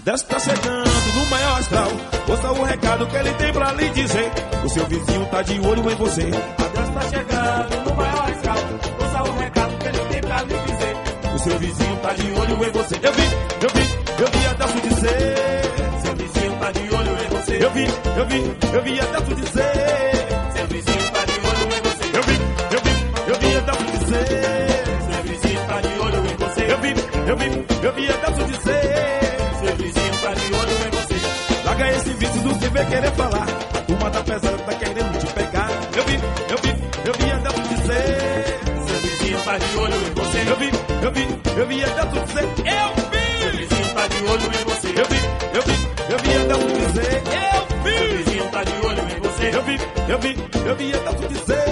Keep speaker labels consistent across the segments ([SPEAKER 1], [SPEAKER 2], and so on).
[SPEAKER 1] Adesso tá chegando no maior astral. Ouça o recado que ele tem pra lhe dizer. O seu vizinho tá de olho em você. Adesso tá chegando no maior astral. Ouça o recado que ele tem pra lhe dizer. O seu vizinho tá de olho em você. Eu vi, eu vi, eu vi Adesso dizer. Seu vizinho tá de olho em você. Eu vi, eu vi, eu vi Adesso dizer. Seu vizinho tá de olho em você. Eu vi, eu vi, eu vi Adesso dizer. Seu vizinho tá de olho em você. Eu vi, eu vi, eu vi Adesso dizer. Vem querer falar. A turma tá pesada, tá querendo te pegar. Eu vi, eu vi, eu vi Adesso dizer. Seu vizinho tá de olho em você. Eu vi, eu vi, eu vi Adesso dizer. Eu vi! Seu vizinho tá de olho em você. Eu vi, eu vi, eu vi Adesso dizer. Eu vi! Seu vizinho tá de olho em você. Eu vi, eu vi, eu vi Adesso dizer.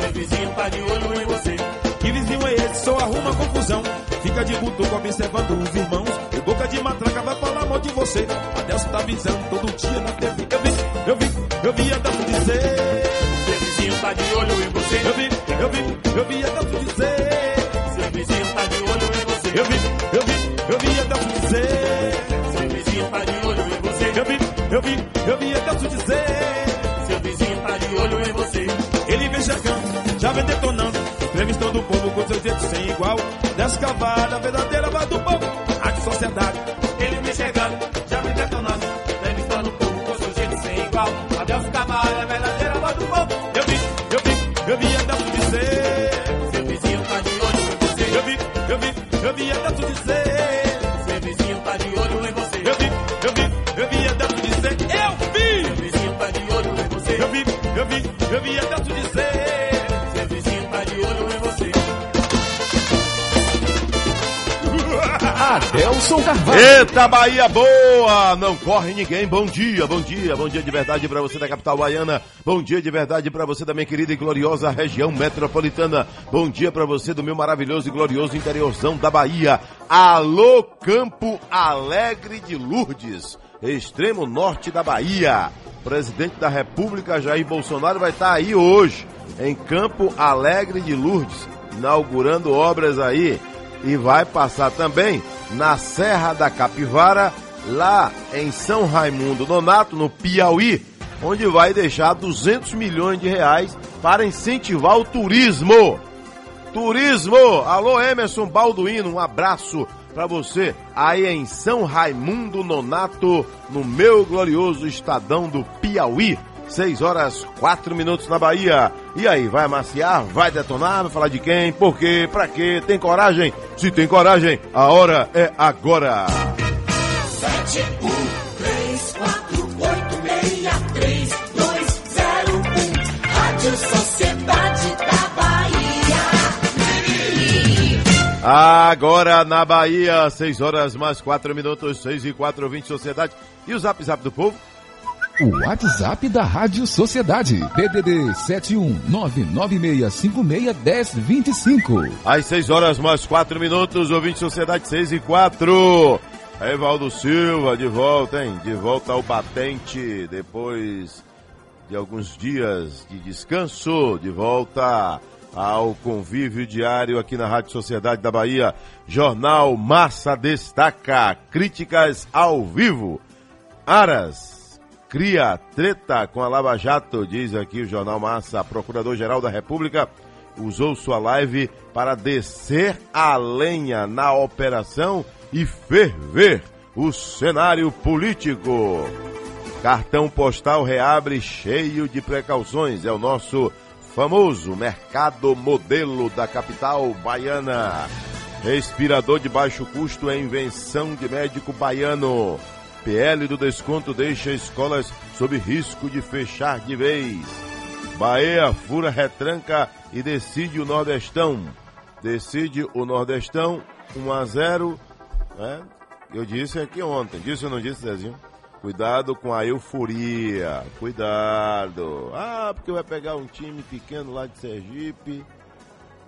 [SPEAKER 1] Seu vizinho tá de olho em você. Que vizinho é esse? Só arruma confusão. Fica de butuco observando os irmãos. De você. Adelso tá avisando todo dia na TV. Eu vi, eu vi, eu vi Adelso dizer. Seu vizinho tá de olho em você. Eu vi, eu vi, eu vi Adelso dizer. Seu vizinho tá de olho em você. Eu vi, eu vi, eu vi Adelso dizer. Seu vizinho tá de olho em você. Eu vi, eu vi, eu vi Adelso dizer. Seu vizinho tá de olho em você. Ele vem chegando, já vem detonando. Entrevistando o povo com seus jeitos sem igual. Descavada, verdadeira
[SPEAKER 2] Adelson Carvalho.
[SPEAKER 3] Eita, Bahia boa! Não corre ninguém. Bom dia, bom dia, bom dia de verdade para você da capital baiana. Bom dia de verdade para você da minha querida e gloriosa região metropolitana. Bom dia para você do meu maravilhoso e glorioso interiorzão da Bahia. Alô, Campo Alegre de Lourdes, extremo norte da Bahia. Presidente da República Jair Bolsonaro vai estar aí hoje, em Campo Alegre de Lourdes, inaugurando obras aí e vai passar também na Serra da Capivara, lá em São Raimundo Nonato, no Piauí, onde vai deixar 200 milhões de reais para incentivar o turismo. Turismo! Alô Emerson Balduino, um abraço para você aí em São Raimundo Nonato, no meu glorioso estadão do Piauí. 6 horas 4 minutos na Bahia. E aí, vai amaciar? Vai detonar? Vai falar de quem? Por quê? Pra quê? Tem coragem? Se tem coragem, a hora é agora.
[SPEAKER 4] Sete, um, três, quatro, oito, meia, três, dois, zero, um. Rádio Sociedade da Bahia.
[SPEAKER 3] Agora na Bahia, 6 horas mais 4 minutos, 6 e 4, 20 Sociedade. E o zap zap do povo?
[SPEAKER 2] O WhatsApp da Rádio Sociedade. DDD 71996561025.
[SPEAKER 3] Às 6 horas mais 4 minutos, ouvinte Sociedade 6 e 4. Evaldo Silva de volta, hein? De volta ao batente depois de alguns dias de descanso, de volta ao convívio diário aqui na Rádio Sociedade da Bahia. Jornal Massa Destaca, críticas ao vivo. Aras cria treta com a Lava Jato, diz aqui o Jornal Massa. Procurador-Geral da República usou sua live para descer a lenha na operação e ferver o cenário político. Cartão postal reabre cheio de precauções. É o nosso famoso mercado modelo da capital baiana. Respirador de baixo custo é invenção de médico baiano. PL do desconto deixa escolas sob risco de fechar de vez. Bahia fura retranca e decide o Nordestão. Decide o Nordestão 1 a 0. Né? Eu disse aqui ontem, disse ou não disse, Zezinho? Cuidado com a euforia, cuidado. Ah, porque vai pegar um time pequeno lá de Sergipe.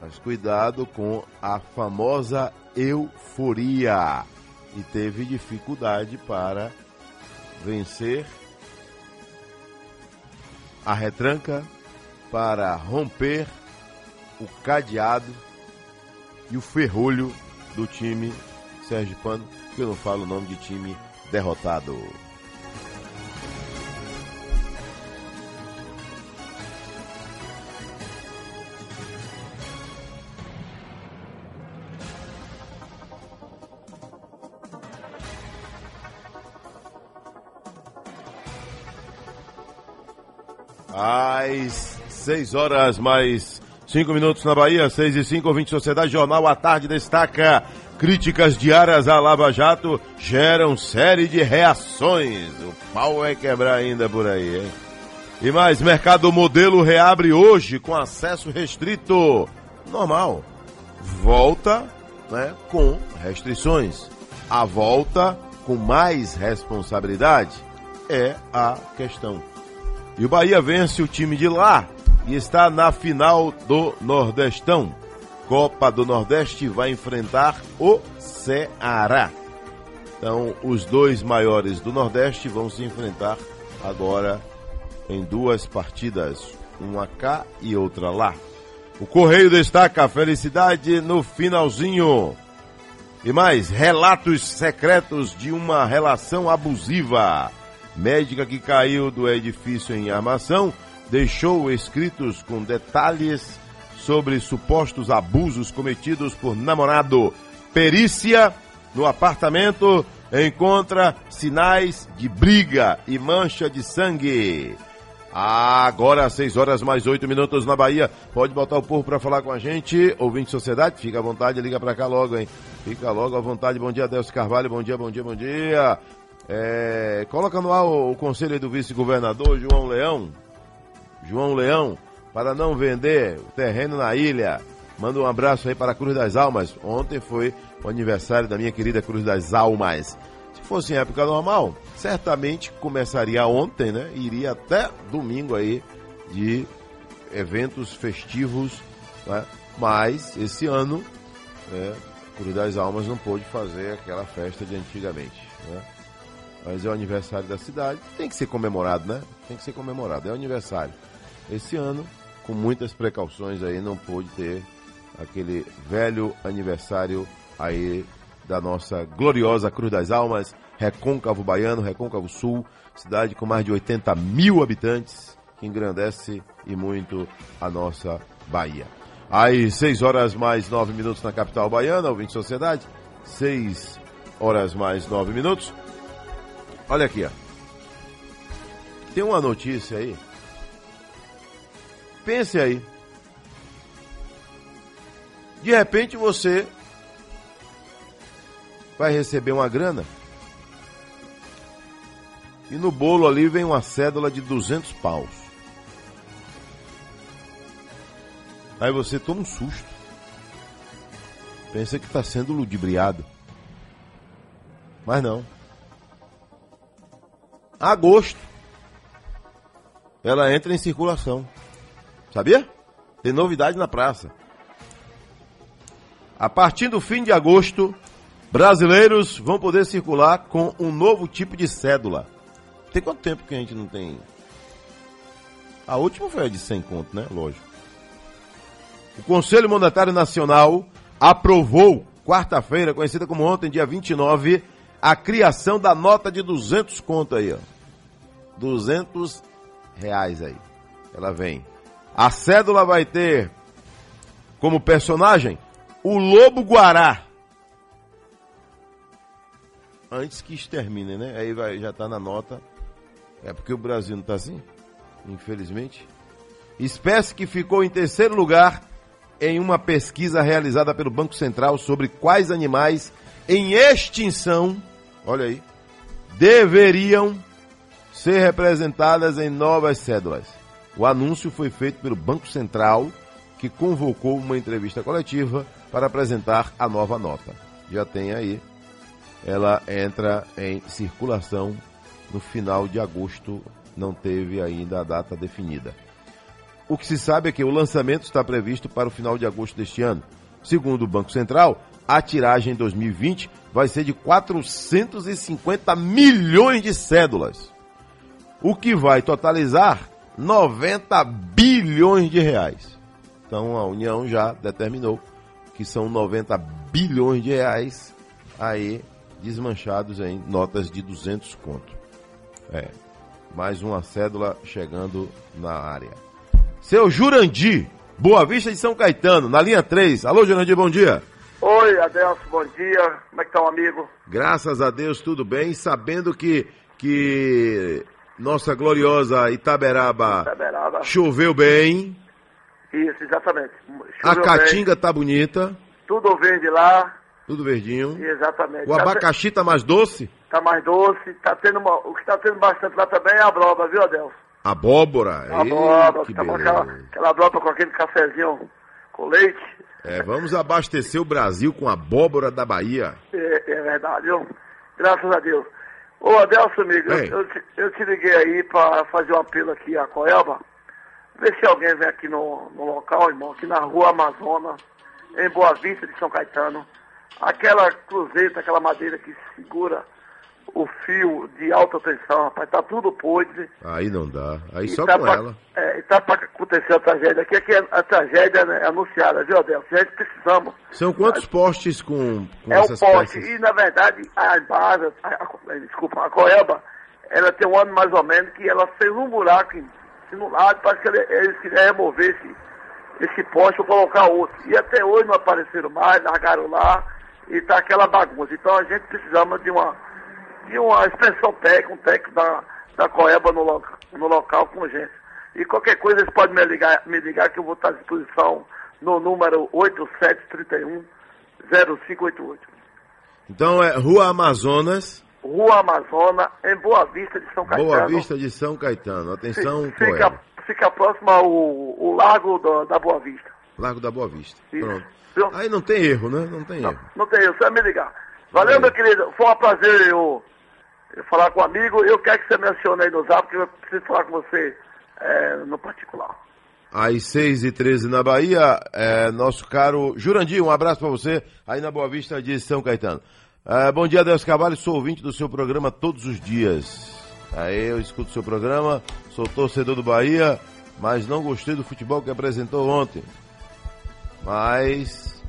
[SPEAKER 3] Mas cuidado com a famosa euforia. E teve dificuldade para vencer a retranca, para romper o cadeado e o ferrolho do time sergipano, que eu não falo o nome de time derrotado. Às 6 horas mais 5 minutos na Bahia, 6 e 5, ouvinte Sociedade Jornal à tarde destaca críticas diárias à Lava Jato geram série de reações. O pau vai quebrar ainda por aí, hein? E mais, mercado modelo reabre hoje com acesso restrito. Normal. Volta, né, com restrições. A volta com mais responsabilidade é a questão. E o Bahia vence o time de lá e está na final do Nordestão. Copa do Nordeste vai enfrentar o Ceará. Então, os dois maiores do Nordeste vão se enfrentar agora em duas partidas, uma cá e outra lá. O Correio destaca a felicidade no finalzinho. E mais, relatos secretos de uma relação abusiva. Médica que caiu do edifício em armação deixou escritos com detalhes sobre supostos abusos cometidos por namorado. Perícia no apartamento encontra sinais de briga e mancha de sangue. Agora, às 6 horas mais 8 minutos na Bahia. Pode botar o povo para falar com a gente. Ouvinte Sociedade, fica à vontade, liga para cá logo, hein? Fica logo à vontade. Bom dia, Delcio Carvalho. Bom dia, bom dia, bom dia. É, coloca no ar o, o conselho do vice-governador João Leão. João Leão, para não vender o terreno na ilha. Manda um abraço aí para a Cruz das Almas. Ontem foi o aniversário da minha querida Cruz das Almas. Se fosse em época normal, certamente começaria ontem, né? Iria até domingo aí de eventos festivos, né? Mas esse ano, né, Cruz das Almas não pôde fazer aquela festa de antigamente, né? Mas é o aniversário da cidade, tem que ser comemorado, né? Tem que ser comemorado, é o aniversário. Esse ano, com muitas precauções aí, não pôde ter aquele velho aniversário aí da nossa gloriosa Cruz das Almas, Recôncavo Baiano, Recôncavo Sul, cidade com mais de 80 mil habitantes, que engrandece e muito a nossa Bahia. Aí, 6 horas mais 9 minutos na capital baiana, ouvinte Sociedade, 6 horas mais 9 minutos. Olha aqui, ó. Tem uma notícia aí. Pense aí. De repente você vai receber uma grana e no bolo ali vem uma cédula de 200 paus. Aí você toma um susto. Pensa que está sendo ludibriado. Mas não. Agosto. Ela entra em circulação. Sabia? Tem novidade na praça. A partir do fim de agosto, brasileiros vão poder circular com um novo tipo de cédula. Tem quanto tempo que a gente não tem? A última foi a de 100 conto, né? Lógico. O Conselho Monetário Nacional aprovou, quarta-feira, conhecida como ontem, dia 29, a criação da nota de 200 conto aí, ó. 200 reais aí. Ela vem. A cédula vai ter como personagem o Lobo Guará. Antes que extermine, né? Aí vai, já tá na nota. É porque o Brasil não tá assim? Infelizmente. Espécie que ficou em terceiro lugar em uma pesquisa realizada pelo Banco Central sobre quais animais em extinção, olha aí, deveriam ser representadas em novas cédulas. O anúncio foi feito pelo Banco Central, que convocou uma entrevista coletiva para apresentar a nova nota. Já tem aí, ela entra em circulação no final de agosto, não teve ainda a data definida. O que se sabe é que o lançamento está previsto para o final de agosto deste ano. Segundo o Banco Central, a tiragem em 2020 vai ser de 450 milhões de cédulas, o que vai totalizar 90 bilhões de reais. Então a União já determinou que são 90 bilhões de reais aí desmanchados em notas de 200 conto. É, mais uma cédula chegando na área. Seu Jurandir, Boa Vista de São Caetano, na linha 3. Alô, Jurandir, bom dia.
[SPEAKER 5] Oi, Adelso, bom dia. Como é que tá o amigo?
[SPEAKER 3] Graças a Deus, tudo bem. Sabendo que, que nossa gloriosa Itaberaba,
[SPEAKER 5] Itaberaba.
[SPEAKER 3] choveu bem.
[SPEAKER 5] Isso, exatamente.
[SPEAKER 3] a
[SPEAKER 5] Choveu
[SPEAKER 3] Caatinga tá bonita.
[SPEAKER 5] bem, tudo verde lá,
[SPEAKER 3] Tudo verdinho.
[SPEAKER 5] exatamente.
[SPEAKER 3] O
[SPEAKER 5] Tá
[SPEAKER 3] abacaxi tá mais doce.
[SPEAKER 5] Tá mais doce, tá tendo uma- o que tá tendo bastante lá também é a broba, viu, Adelso?
[SPEAKER 3] Abóbora.
[SPEAKER 5] A
[SPEAKER 3] Ei,
[SPEAKER 5] broba,
[SPEAKER 3] que
[SPEAKER 5] tá
[SPEAKER 3] beleza.
[SPEAKER 5] aquela, aquela broba com aquele cafezinho com leite.
[SPEAKER 3] É, vamos abastecer o Brasil com abóbora da Bahia.
[SPEAKER 5] É, é verdade, viu? Graças a Deus. Ô, Adelso, amigo, eu, eu te, eu te liguei aí pra fazer um apelo aqui a Coelba. Ver se alguém vem aqui no, no local, irmão, aqui na rua Amazonas, em Boa Vista de São Caetano. Aquela cruzeta, aquela madeira que segura o fio de alta tensão, rapaz, tá tudo podre.
[SPEAKER 3] Aí não dá. Aí
[SPEAKER 5] E
[SPEAKER 3] só
[SPEAKER 5] tá
[SPEAKER 3] com
[SPEAKER 5] pra-
[SPEAKER 3] ela.
[SPEAKER 5] É, e tá pra acontecer a tragédia aqui, aqui é a tragédia né, é anunciada, viu, Adelso? A gente precisamos.
[SPEAKER 3] São quantos postes com, com
[SPEAKER 5] É o
[SPEAKER 3] essas
[SPEAKER 5] poste.
[SPEAKER 3] peças?
[SPEAKER 5] E, na verdade, a Embasa, a, a- desculpa, a Coelba, ela tem um ano mais ou menos que ela fez um buraco assim, no lado, parece que ele- eles queriam remover esse, esse poste ou colocar outro. E até hoje não apareceram mais, largaram lá e tá aquela bagunça. Então a gente precisava de uma, de uma expressão técnica, um técnico da, da Coelba no, lo- no local com urgência. E qualquer coisa eles podem me ligar, me ligar que eu vou estar à disposição no número 8731 0588.
[SPEAKER 3] Então é Rua Amazonas,
[SPEAKER 5] Rua Amazônia, em Boa Vista de São Caetano.
[SPEAKER 3] Boa Vista de São Caetano. Atenção,
[SPEAKER 5] Fi-
[SPEAKER 3] Coelho.
[SPEAKER 5] fica, fica próximo ao o Lago do- da Boa Vista.
[SPEAKER 3] Largo da Boa Vista.
[SPEAKER 5] Isso.
[SPEAKER 3] Pronto.
[SPEAKER 5] Viu?
[SPEAKER 3] Aí não tem erro, né? Não tem
[SPEAKER 5] Não,
[SPEAKER 3] erro.
[SPEAKER 5] não tem isso, só me ligar. Valeu,
[SPEAKER 3] Valeu.
[SPEAKER 5] meu querido. Foi um prazer eu falar com o amigo. Eu quero que você mencione aí no zap, porque eu preciso falar com você é, no particular.
[SPEAKER 3] Às 6 e 13 na Bahia, é, nosso caro Jurandir, um abraço pra você, aí na Boa Vista de São Caetano. É, bom dia, Deus Carvalho, sou ouvinte do seu programa todos os dias. Aí eu escuto seu programa, sou torcedor do Bahia, mas não gostei do futebol que apresentou ontem. Mas,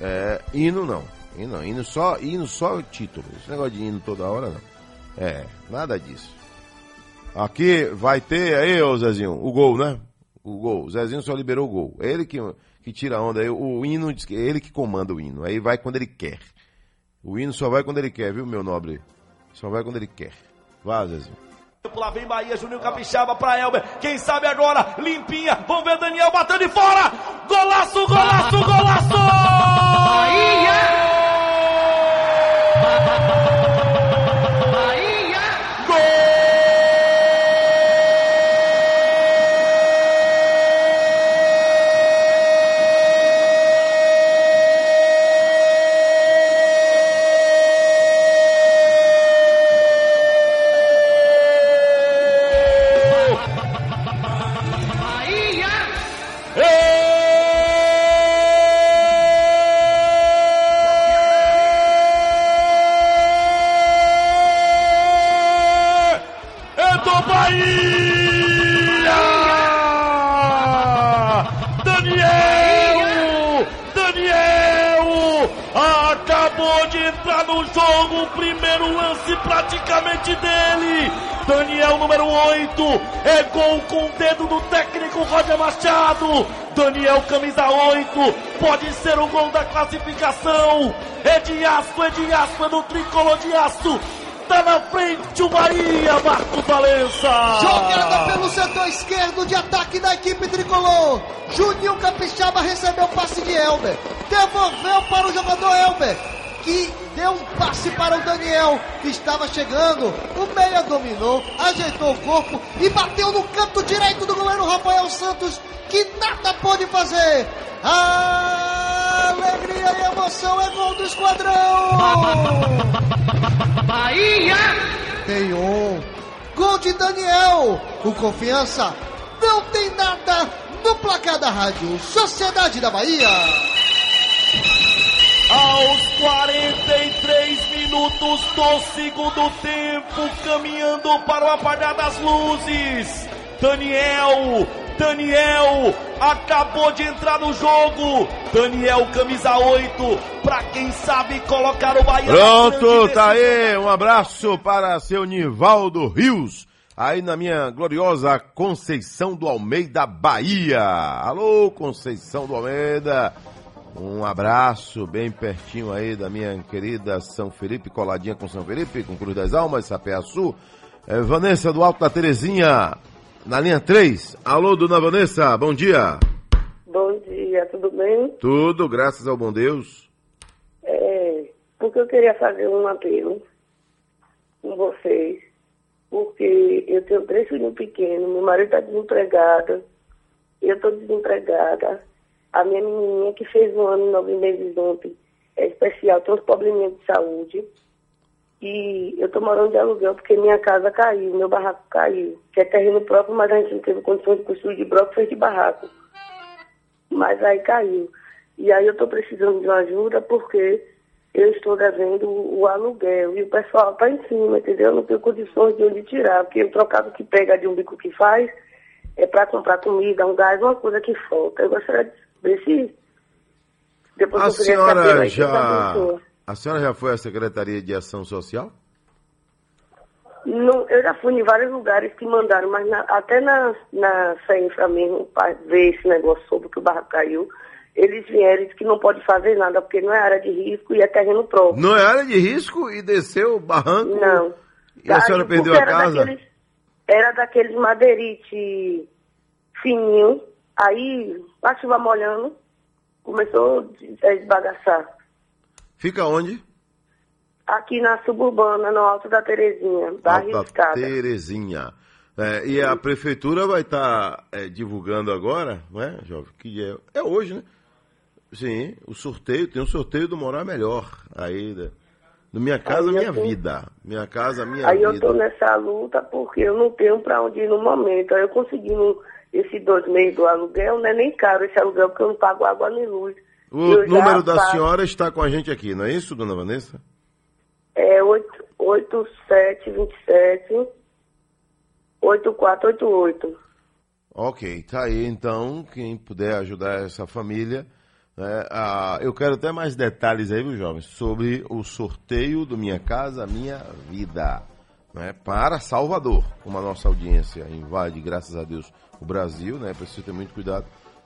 [SPEAKER 3] é, hino não, hino hino só, hino só título, esse negócio de hino toda hora não. É, nada disso. Aqui vai ter aí, ô Zezinho, o gol, né? O gol. O Zezinho só liberou o gol. É ele que, que tira a onda. aí. O hino diz que é ele que comanda o hino. Aí vai quando ele quer. O hino só vai quando ele quer, viu, meu nobre? Só vai quando ele quer. Vá, Zezinho.
[SPEAKER 1] Lá vem Bahia, Juninho Capixaba pra Elber. Quem sabe agora, limpinha. Vamos ver Daniel batendo de fora. Golaço, golaço, golaço! É gol da classificação. É de aço, é de aço, é do tricolor de aço. Tá na frente o Bahia, Marcos Valença.
[SPEAKER 6] Jogada pelo setor esquerdo de ataque da equipe tricolor. Juninho Capixaba recebeu o passe de Elber. Devolveu para o jogador Elber. Que deu um passe para o Daniel, que estava chegando. O meia dominou, ajeitou o corpo e bateu no canto direito do goleiro Rafael Santos, que nada pôde fazer. A alegria e emoção é gol do esquadrão. Ganhou. Gol de Daniel. O Confiança não tem nada no placar da rádio Sociedade da Bahia.
[SPEAKER 1] Aos 43 minutos do segundo tempo, caminhando para o apagar das luzes. Daniel Daniel acabou de entrar no jogo. Daniel, camisa 8, pra quem sabe colocar o Bahia.
[SPEAKER 3] Pronto, tá aí. Um abraço para seu Nivaldo Rios. Aí na minha gloriosa Conceição do Almeida, Bahia. Alô, Conceição do Almeida. Um abraço bem pertinho aí da minha querida São Felipe, coladinha com São Felipe, com Cruz das Almas, Sapeaçu. É, Vanessa do Alto da Terezinha, na linha 3. Alô, dona Vanessa, bom dia.
[SPEAKER 7] Bom dia, tudo bem?
[SPEAKER 3] Tudo, graças ao bom Deus.
[SPEAKER 7] É, porque eu queria fazer um apelo com vocês, porque eu tenho três filhos pequenos, meu marido está desempregado, eu estou desempregada, a minha menininha que fez um ano e nove meses ontem é especial, tem uns probleminhas de saúde, e eu estou morando de aluguel porque minha casa caiu, meu barraco caiu, que é terreno próprio, mas a gente não teve condições de construir de bloco, fez de barraco. Mas aí caiu. E aí eu estou precisando de uma ajuda porque eu estou devendo o, aluguel e o pessoal está em cima, entendeu? Eu não tenho condições de onde tirar, porque o trocado que pega de um bico que faz é para comprar comida, um gás, uma coisa que falta. Eu gostaria de ver se depois
[SPEAKER 3] A senhora já. A senhora já foi à Secretaria de Ação Social?
[SPEAKER 7] Não, eu já fui em vários lugares que mandaram, mas na- até na, na CENFRA mesmo, para ver esse negócio sobre que o barraco caiu, eles vieram e que não pode fazer nada, porque não é área de risco e é terreno próprio.
[SPEAKER 3] Não é área de risco e desceu o barranco?
[SPEAKER 7] Não.
[SPEAKER 3] E a senhora perdeu a
[SPEAKER 7] era
[SPEAKER 3] casa?
[SPEAKER 7] Daqueles, era daqueles madeirite fininho, aí a chuva molhando, começou a esbagaçar.
[SPEAKER 3] Fica onde?
[SPEAKER 7] Aqui na suburbana, no Alto da Terezinha, bairro
[SPEAKER 3] Alta
[SPEAKER 7] Escada.
[SPEAKER 3] Terezinha. É, e a prefeitura vai estar divulgando agora, não é, jovem? Que é, é hoje, né? Sim, o sorteio, tem um sorteio do Morar Melhor. Aí, né? no Minha Casa
[SPEAKER 7] Aí
[SPEAKER 3] Minha
[SPEAKER 7] tô-
[SPEAKER 3] Vida. Minha Casa Minha
[SPEAKER 7] Aí
[SPEAKER 3] Vida.
[SPEAKER 7] eu tô nessa luta porque eu não tenho pra onde ir no momento. Aí eu consegui no- esses dois meses do aluguel, não é nem caro esse aluguel, porque eu não pago água nem luz.
[SPEAKER 3] O
[SPEAKER 7] Eu
[SPEAKER 3] número da
[SPEAKER 7] pago-
[SPEAKER 3] senhora está com a gente aqui, não é isso, dona Vanessa?
[SPEAKER 7] É 8727 8488.
[SPEAKER 3] Ok, tá aí então, quem puder ajudar essa família. né, eu quero até mais detalhes aí, viu, jovens, sobre o sorteio do Minha Casa Minha Vida. Né, para Salvador, como a nossa audiência invade, graças a Deus, o Brasil, né? Precisa ter muito cuidado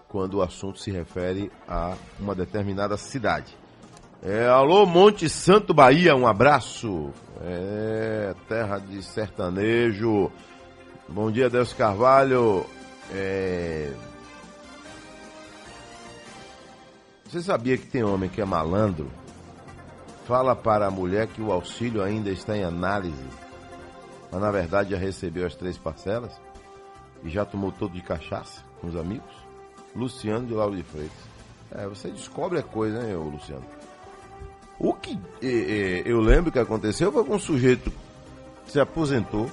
[SPEAKER 3] quando o assunto se refere a uma determinada cidade. É, alô, Monte Santo Bahia, um abraço. É, terra de sertanejo. Bom dia, Deus Carvalho. É... Você sabia que tem homem que é malandro? Fala para a mulher que o auxílio ainda está em análise, mas na verdade já recebeu as três parcelas e já tomou todo de cachaça com os amigos? Luciano de Lauro de Freitas. É, você descobre a coisa, ô Luciano? O que eu lembro que aconteceu foi com um sujeito que se aposentou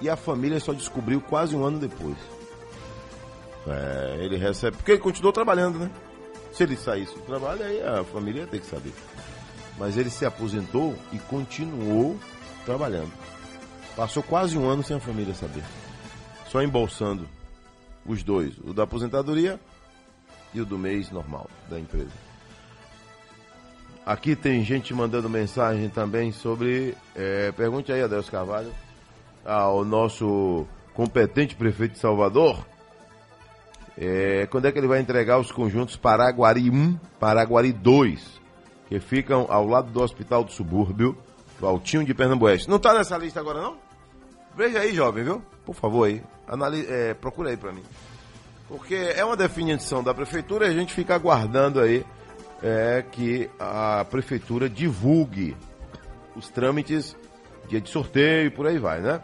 [SPEAKER 3] e a família só descobriu quase um ano depois. É, ele recebe. Porque ele continuou trabalhando, né? Se ele saísse do trabalho, aí a família ia ter que saber. Mas ele se aposentou e continuou trabalhando. Passou quase um ano sem a família saber. Só embolsando os dois: o da aposentadoria e o do mês normal da empresa. Aqui tem gente mandando mensagem também sobre. é, pergunte aí, Adelso Carvalho, ao nosso competente prefeito de Salvador. é, quando é que ele vai entregar os conjuntos Paraguari 1, Paraguari 2, que ficam ao lado do Hospital do Subúrbio, do Altinho de Pernambués. Não está nessa lista agora, não? Veja aí, jovem, viu? Por favor aí. Anali é, procura aí para mim. Porque é uma definição da prefeitura e a gente fica aguardando aí é, que a prefeitura divulgue os trâmites, dia de sorteio e por aí vai, né?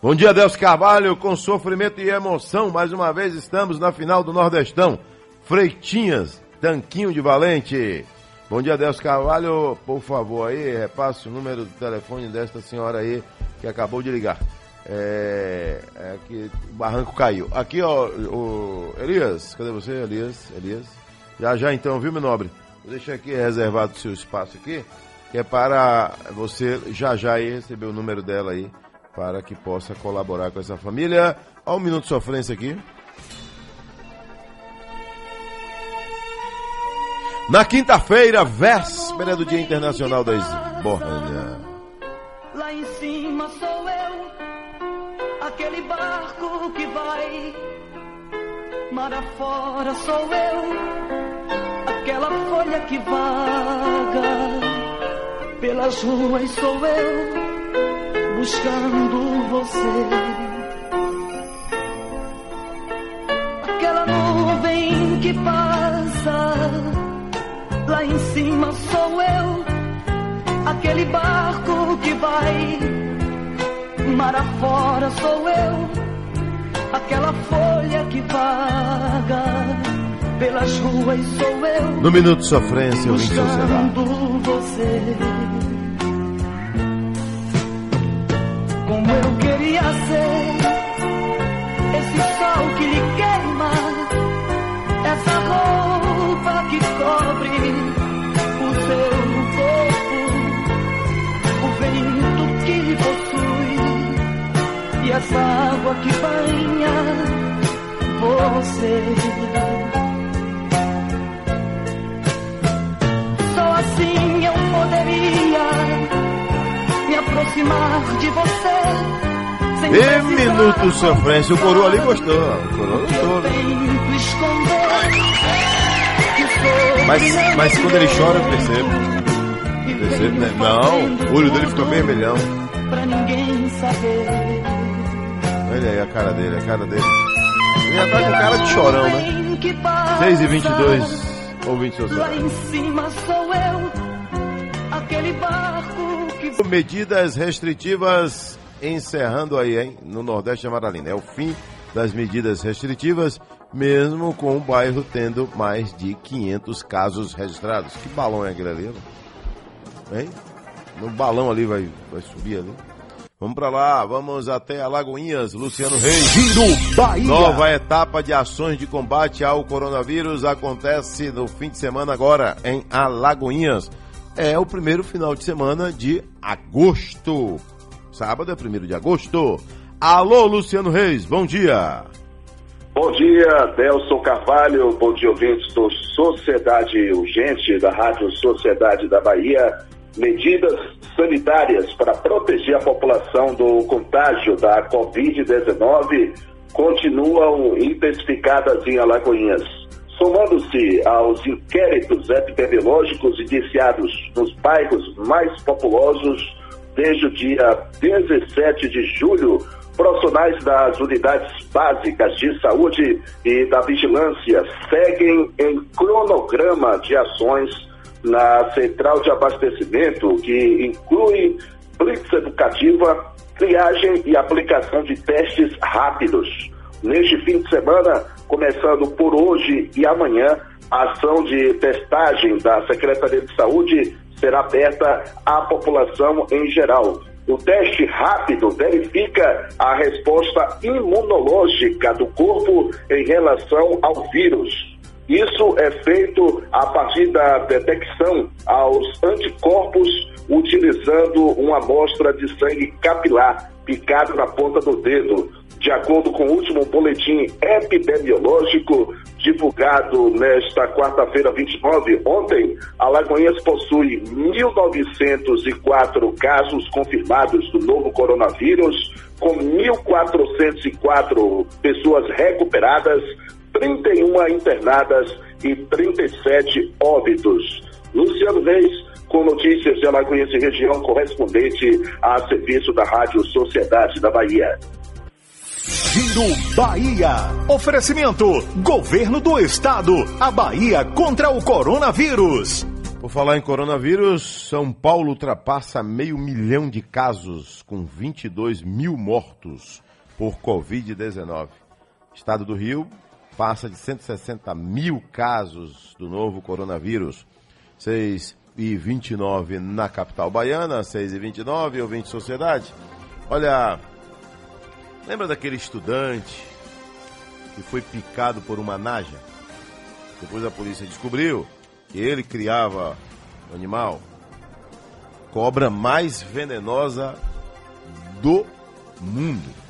[SPEAKER 3] Bom dia, Deus Carvalho, com sofrimento e emoção, mais uma vez estamos na final do Nordestão. Freitinhas, Tanquinho de Valente. Bom dia, Deus Carvalho, por favor aí, repasse o número do telefone desta senhora aí que acabou de ligar. É, é que o barranco caiu. Aqui, ó, o Elias, cadê você, Elias? Elias? Já já então, viu, meu nobre? Vou deixar aqui reservado o seu espaço aqui, que é para você já já aí receber o número dela aí, para que possa colaborar com essa família. Olha o minuto de sofrência aqui. Na quinta-feira, véspera do Dia Internacional da Esbórnia.
[SPEAKER 8] Lá em cima sou eu, aquele barco que vai. Mar afora sou eu, aquela folha que vaga. Pelas ruas sou eu, buscando você. Aquela nuvem que passa, lá em cima sou eu, aquele barco que vai. Mar afora sou eu, aquela folha que vaga. Pelas ruas sou eu,
[SPEAKER 3] No minuto de sofrência, eu vim
[SPEAKER 8] buscando você. Como eu queria ser esse sol que lhe queima, essa e essa água que banha você. Só assim eu poderia me aproximar de você.
[SPEAKER 3] E minuto sofrência, o coroa ali gostou. O coroa gostou. né? Mas, mas quando ele chora, eu percebo. Percebo, né? Não, o olho dele fica vermelhão.
[SPEAKER 8] Pra ninguém saber.
[SPEAKER 3] Olha aí a cara dele, a cara dele. Ele já tá com cara de chorão, né?
[SPEAKER 8] Nuvem que passa,
[SPEAKER 3] 6 e 22 ouvinte
[SPEAKER 8] Lá em cima sou eu, aquele barco que
[SPEAKER 3] Medidas restritivas encerrando aí, hein? No Nordeste Amaralina. É o fim das medidas restritivas, mesmo com o bairro tendo mais de 500 casos registrados. Que balão é aquele ali? né? Hein? No balão ali vai, vai subir ali. Vamos pra lá, vamos até Alagoinhas, Luciano Reis.
[SPEAKER 2] Giro Bahia.
[SPEAKER 3] Nova etapa de ações de combate ao coronavírus acontece no fim de semana agora em Alagoinhas. É o primeiro final de semana de agosto. Sábado é primeiro de agosto. Alô, Luciano Reis, bom dia.
[SPEAKER 9] Bom dia, Delson Carvalho, bom dia ouvintes do Sociedade Urgente, da Rádio Sociedade da Bahia. Medidas sanitárias para proteger a população do contágio da Covid-19 continuam intensificadas em Alagoinhas. Somando-se aos inquéritos epidemiológicos iniciados nos bairros mais populosos desde o dia 17 de julho, profissionais das unidades básicas de saúde e da vigilância seguem em cronograma de ações na central de abastecimento, que inclui blitz educativa, triagem e aplicação de testes rápidos. Neste fim de semana, começando por hoje e amanhã, a ação de testagem da Secretaria de Saúde será aberta à população em geral. O teste rápido verifica a resposta imunológica do corpo em relação ao vírus. Isso é feito a partir da detecção aos anticorpos utilizando uma amostra de sangue capilar picado na ponta do dedo. De acordo com o último boletim epidemiológico divulgado nesta quarta-feira 29, ontem, Alagoinhas possui 1.904 casos confirmados do novo coronavírus, com 1.404 pessoas recuperadas, 31 internadas e 37 óbitos. Luciano Reis, com notícias de Alagoinhas e região, correspondente a serviço da Rádio Sociedade da Bahia.
[SPEAKER 2] Giro Bahia. Oferecimento: Governo do Estado. A Bahia contra o coronavírus.
[SPEAKER 3] Por falar em coronavírus, São Paulo ultrapassa meio milhão de casos, com 22 mil mortos por Covid-19. Estado do Rio passa de 160 mil casos do novo coronavírus. 6 e 29 na capital baiana, 6 e 29, ouvinte Sociedade. Olha, lembra daquele estudante que foi picado por uma naja? Depois a polícia descobriu que ele criava o animal. Cobra mais venenosa do mundo.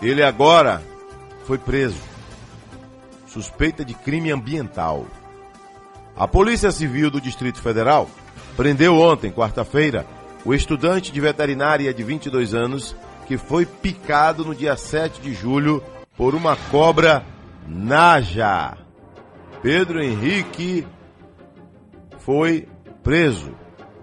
[SPEAKER 3] Ele agora foi preso. Suspeita de crime ambiental. A Polícia Civil do Distrito Federal prendeu ontem, quarta-feira, o estudante de veterinária de 22 anos que foi picado no dia 7 de julho por uma cobra naja. Pedro Henrique foi preso.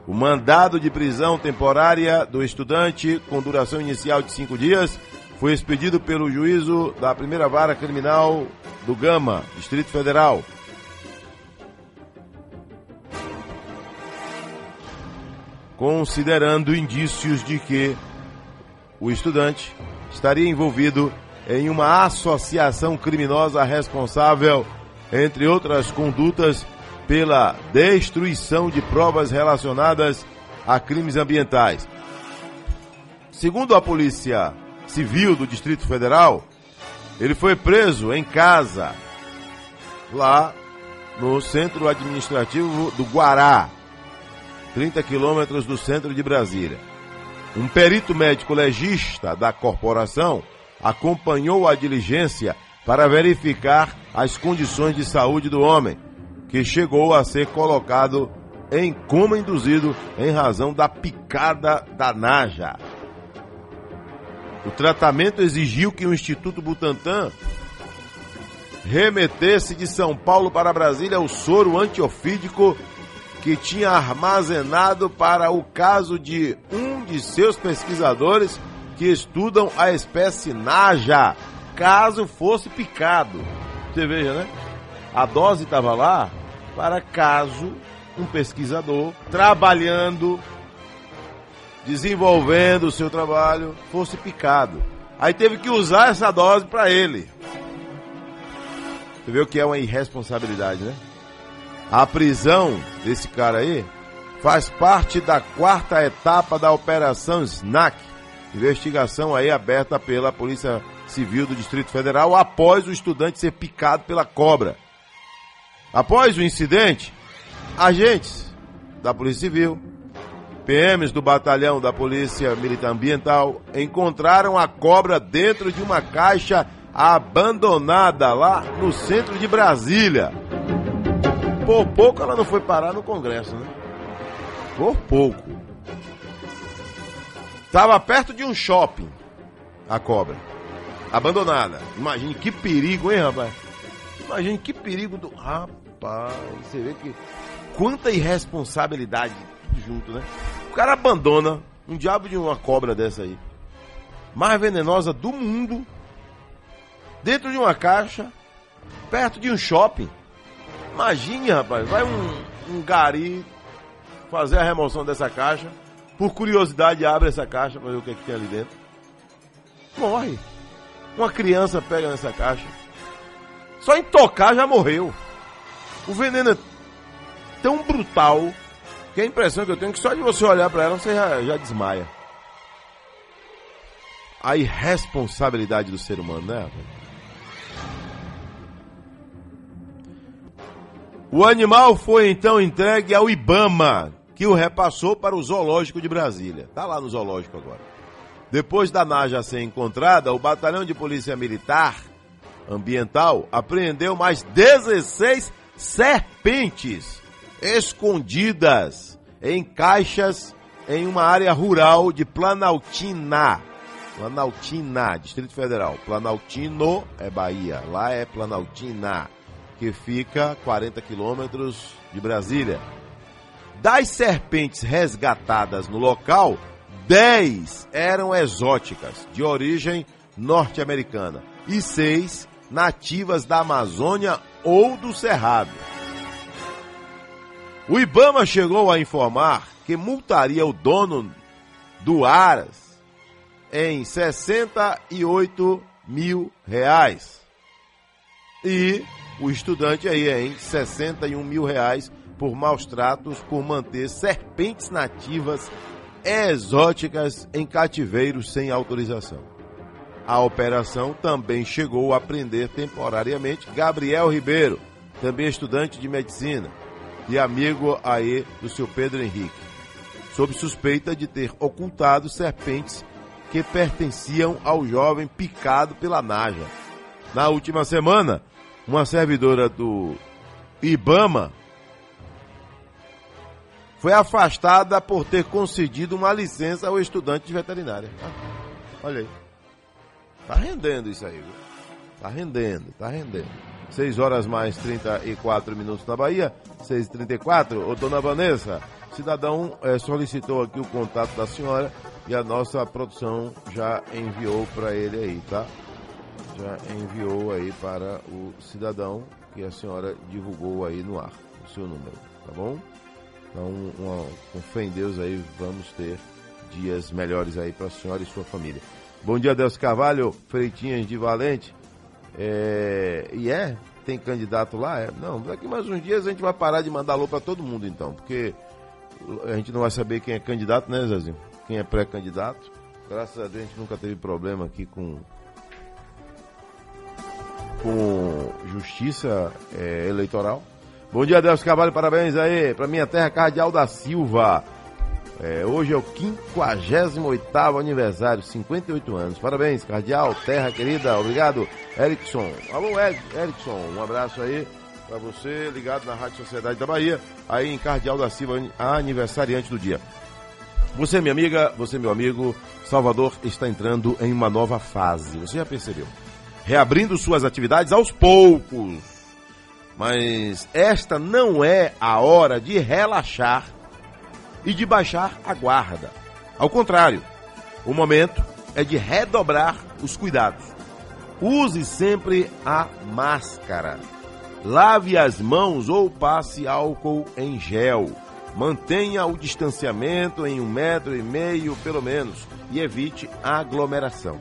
[SPEAKER 3] O mandado de prisão temporária do estudante, com duração inicial de cinco dias, foi expedido pelo juízo da primeira vara criminal do Gama, Distrito Federal. Considerando indícios de que o estudante estaria envolvido em uma associação criminosa responsável, entre outras condutas, pela destruição de provas relacionadas a crimes ambientais. Segundo a Polícia Civil do Distrito Federal, ele foi preso em casa, lá no centro administrativo do Guará, 30 quilômetros do centro de Brasília. Um perito médico legista da corporação acompanhou a diligência para verificar as condições de saúde do homem, que chegou a ser colocado em coma induzido em razão da picada da naja. O tratamento exigiu que o Instituto Butantan remetesse de São Paulo para Brasília o soro antiofídico que tinha armazenado para o caso de um de seus pesquisadores que estudam a espécie Naja, caso fosse picado. Você veja, né? A dose estava lá para caso um pesquisador trabalhando, desenvolvendo o seu trabalho, fosse picado. Aí teve que usar essa dose para ele. Você vê o que é uma irresponsabilidade, né? A prisão desse cara aí faz parte da quarta etapa da Operação SNAC, investigação aí aberta pela Polícia Civil do Distrito Federal após o estudante ser picado pela cobra. Após o incidente, agentes da Polícia Civil, PMs do batalhão da Polícia Militar Ambiental encontraram a cobra dentro de uma caixa abandonada lá no centro de Brasília. Por pouco ela não foi parar no Congresso, né? Por pouco. Estava perto de um shopping, a cobra. Abandonada. Imagine que perigo, hein, rapaz? Imagine que perigo do. Rapaz, você vê que. Quanta irresponsabilidade junto, né? O cara abandona um diabo de uma cobra dessa aí. Mais venenosa do mundo. Dentro de uma caixa. Perto de um shopping. Imagine, rapaz, vai um, um gari fazer a remoção dessa caixa. Por curiosidade, abre essa caixa para ver o que, é que tem ali dentro. Morre. Uma criança pega nessa caixa. Só em tocar já morreu. O veneno é tão brutal que a impressão que eu tenho é que só de você olhar para ela você já, já desmaia. A irresponsabilidade do ser humano, né? O animal foi então entregue ao Ibama, que o repassou para o Zoológico de Brasília. Está lá no zoológico agora. Depois da Naja ser encontrada, o Batalhão de Polícia Militar Ambiental apreendeu mais 16 serpentes escondidas em caixas em uma área rural de Planaltina. Planaltina, Distrito Federal. Planaltino é Bahia, lá é Planaltina que fica 40 quilômetros de Brasília. Das serpentes resgatadas no local, 10 eram exóticas, de origem norte-americana, e 6 nativas da Amazônia ou do Cerrado. O Ibama chegou a informar que multaria o dono do Aras em 68 mil reais. E o estudante aí é em 61 mil reais por maus tratos por manter serpentes nativas exóticas em cativeiros sem autorização. A operação também chegou a prender temporariamente Gabriel Ribeiro, também estudante de medicina e amigo aí do seu Pedro Henrique, sob suspeita de ter ocultado serpentes que pertenciam ao jovem picado pela Naja. Na última semana, uma servidora do Ibama foi afastada por ter concedido uma licença ao estudante de veterinária. Ah, olha aí. Tá rendendo isso aí, viu? Tá rendendo, tá rendendo. 6 horas mais 34 minutos na Bahia, 6h34. Ô, dona Vanessa, cidadão é, solicitou aqui o contato da senhora e a nossa produção já enviou para ele aí, tá? Já enviou aí para o cidadão que a senhora divulgou aí no ar, o seu número, tá bom? Então, uma, com fé em Deus aí, vamos ter dias melhores aí para a senhora e sua família. Bom dia, Deus Carvalho, Freitinhas de Valente. É, e é, tem candidato lá? É. Não, daqui mais uns dias a gente vai parar de mandar alô para todo mundo então, porque a gente não vai saber quem é candidato, né, Zezinho? Quem é pré-candidato. Graças a Deus a gente nunca teve problema aqui com com justiça é, eleitoral. Bom dia, Deus Carvalho, parabéns aí para minha terra Cardeal da Silva. É, hoje é o 58 aniversário, 58 anos. Parabéns, Cardeal, terra querida, obrigado, Erickson. Alô, Erickson, um abraço aí para você, ligado na Rádio Sociedade da Bahia, aí em Cardeal da Silva, aniversariante do dia. Você, minha amiga, você, meu amigo, Salvador está entrando em uma nova fase, você já percebeu? Reabrindo suas atividades aos poucos mas esta não é a hora de relaxar e de baixar a guarda. Ao contrário, o momento é de redobrar os cuidados. Use sempre a máscara. Lave as mãos ou passe álcool em gel. Mantenha o distanciamento em um metro e meio, pelo menos, e evite aglomeração.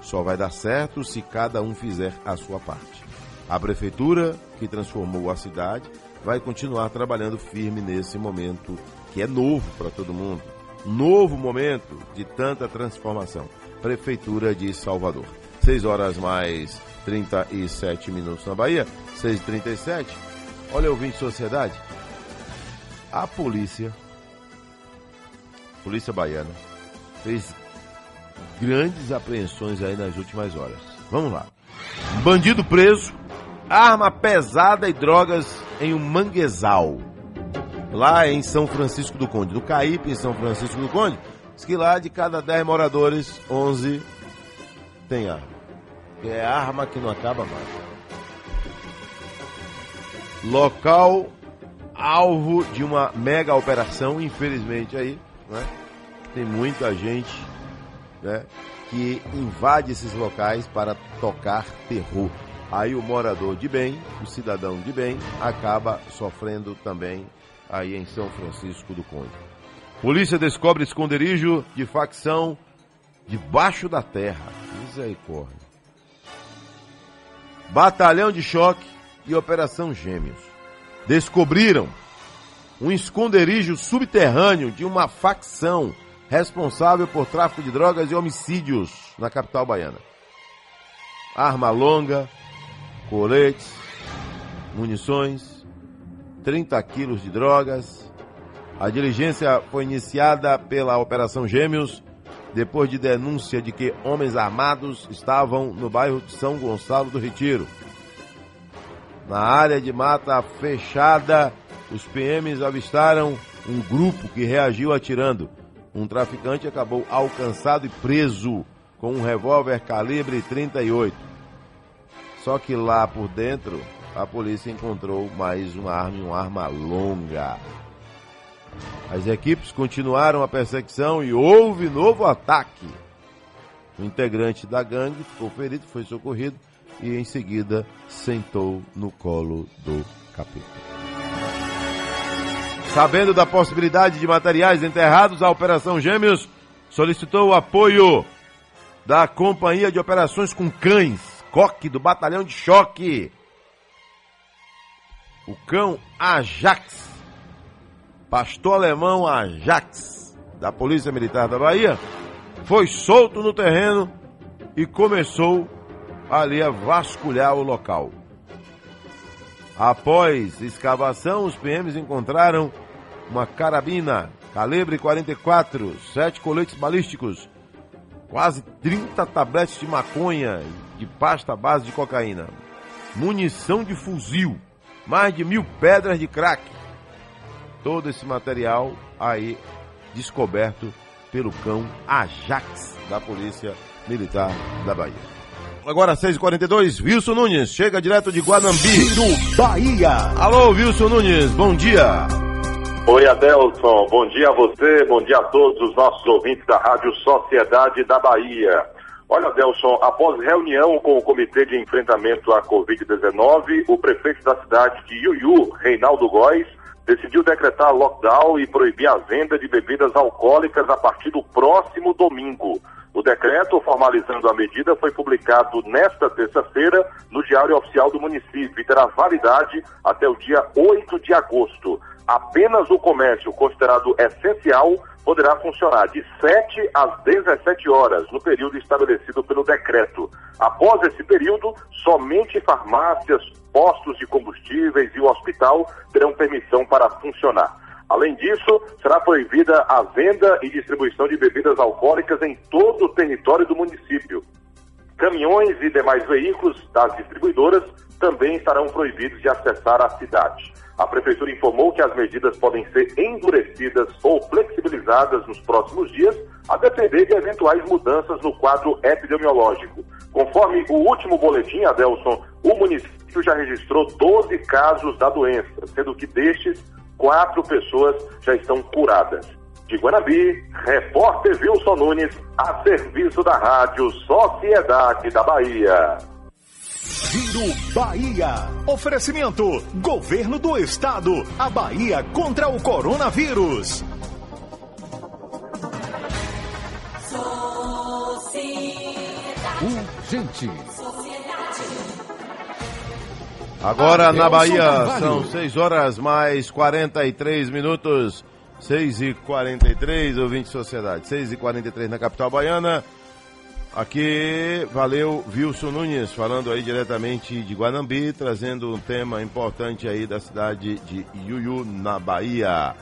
[SPEAKER 3] Só vai dar certo se cada um fizer a sua parte. A prefeitura, que transformou a cidade, vai continuar trabalhando firme nesse momento que é novo para todo mundo. Novo momento de tanta transformação. Prefeitura de Salvador. 6 horas mais 37 minutos na Bahia, 6h37. Olha, ouvinte sociedade. A polícia, polícia baiana, fez grandes apreensões aí nas últimas horas. Vamos lá. Bandido preso arma pesada e drogas em um manguezal. Lá em São Francisco do Conde, no Caípe, em São Francisco do Conde, diz que lá de cada 10 moradores, 11 tem arma. É arma que não acaba mais. Local alvo de uma mega operação, infelizmente aí, né? Tem muita gente, né? Que invade esses locais para tocar terror. Aí o morador de bem, o cidadão de bem, acaba sofrendo também aí em São Francisco do Conde. Polícia descobre esconderijo de facção debaixo da terra. Misericórdia. Batalhão de choque e Operação Gêmeos. Descobriram um esconderijo subterrâneo de uma facção responsável por tráfico de drogas e homicídios na capital baiana. Arma longa, coletes, munições, 30 quilos de drogas. A diligência foi iniciada pela Operação Gêmeos depois de denúncia de que homens armados estavam no bairro de São Gonçalo do Retiro. Na área de mata fechada, os PMs avistaram um grupo que reagiu atirando. Um traficante acabou alcançado e preso com um revólver calibre 38. Só que lá por dentro, a polícia encontrou mais uma arma, uma arma longa. As equipes continuaram a perseguição e houve novo ataque. O integrante da gangue ficou ferido, foi socorrido e em seguida sentou no colo do capeta. Sabendo da possibilidade de materiais enterrados, a Operação Gêmeos solicitou o apoio da Companhia de Operações com Cães Coque do Batalhão de Choque. O cão Ajax. Pastor alemão Ajax, da Polícia Militar da Bahia, foi solto no terreno e começou ali a vasculhar o local. Após escavação, os PMs encontraram uma carabina calibre 44, sete coletes balísticos, quase 30 tabletes de maconha de pasta base de cocaína, munição de fuzil, mais de mil pedras de crack. Todo esse material aí descoberto pelo cão Ajax da Polícia Militar da Bahia. Agora 6h42, Wilson Nunes, chega direto de Guanambi.
[SPEAKER 10] Bahia.
[SPEAKER 3] Alô, Wilson Nunes, bom dia.
[SPEAKER 11] Oi, Adelson. Bom dia a você, bom dia a todos os nossos ouvintes da Rádio Sociedade da Bahia. Olha, Adelson, após reunião com o Comitê de Enfrentamento à Covid-19, o prefeito da cidade de Iuiú, Reinaldo Góes, decidiu decretar lockdown e proibir a venda de bebidas alcoólicas a partir do próximo domingo. O decreto formalizando a medida foi publicado nesta terça-feira no Diário Oficial do Município e terá validade até o dia 8 de agosto. Apenas o comércio considerado essencial poderá funcionar de 7 às 17 horas, no período estabelecido pelo decreto. Após esse período, somente farmácias, postos de combustíveis e o hospital terão permissão para funcionar. Além disso, será proibida a venda e distribuição de bebidas alcoólicas em todo o território do município. Caminhões e demais veículos das distribuidoras também estarão proibidos de acessar a cidade. A Prefeitura informou que as medidas podem ser endurecidas ou flexibilizadas nos próximos dias, a depender de eventuais mudanças no quadro epidemiológico. Conforme o último boletim, Adelson, o município já registrou 12 casos da doença, sendo que destes, quatro pessoas já estão curadas. De Guanabi, repórter Wilson Nunes, a serviço da Rádio Sociedade da Bahia.
[SPEAKER 10] Giro Bahia. Oferecimento: Governo do Estado. A Bahia contra o coronavírus.
[SPEAKER 2] Urgente.
[SPEAKER 3] Agora na Bahia são 6 horas mais 43 minutos. 6 e 43 ouvinte Sociedade. 6 e 43 na capital baiana. Aqui, valeu, Wilson Nunes, falando aí diretamente de Guanambi, trazendo um tema importante aí da cidade de Iuiú, na Bahia.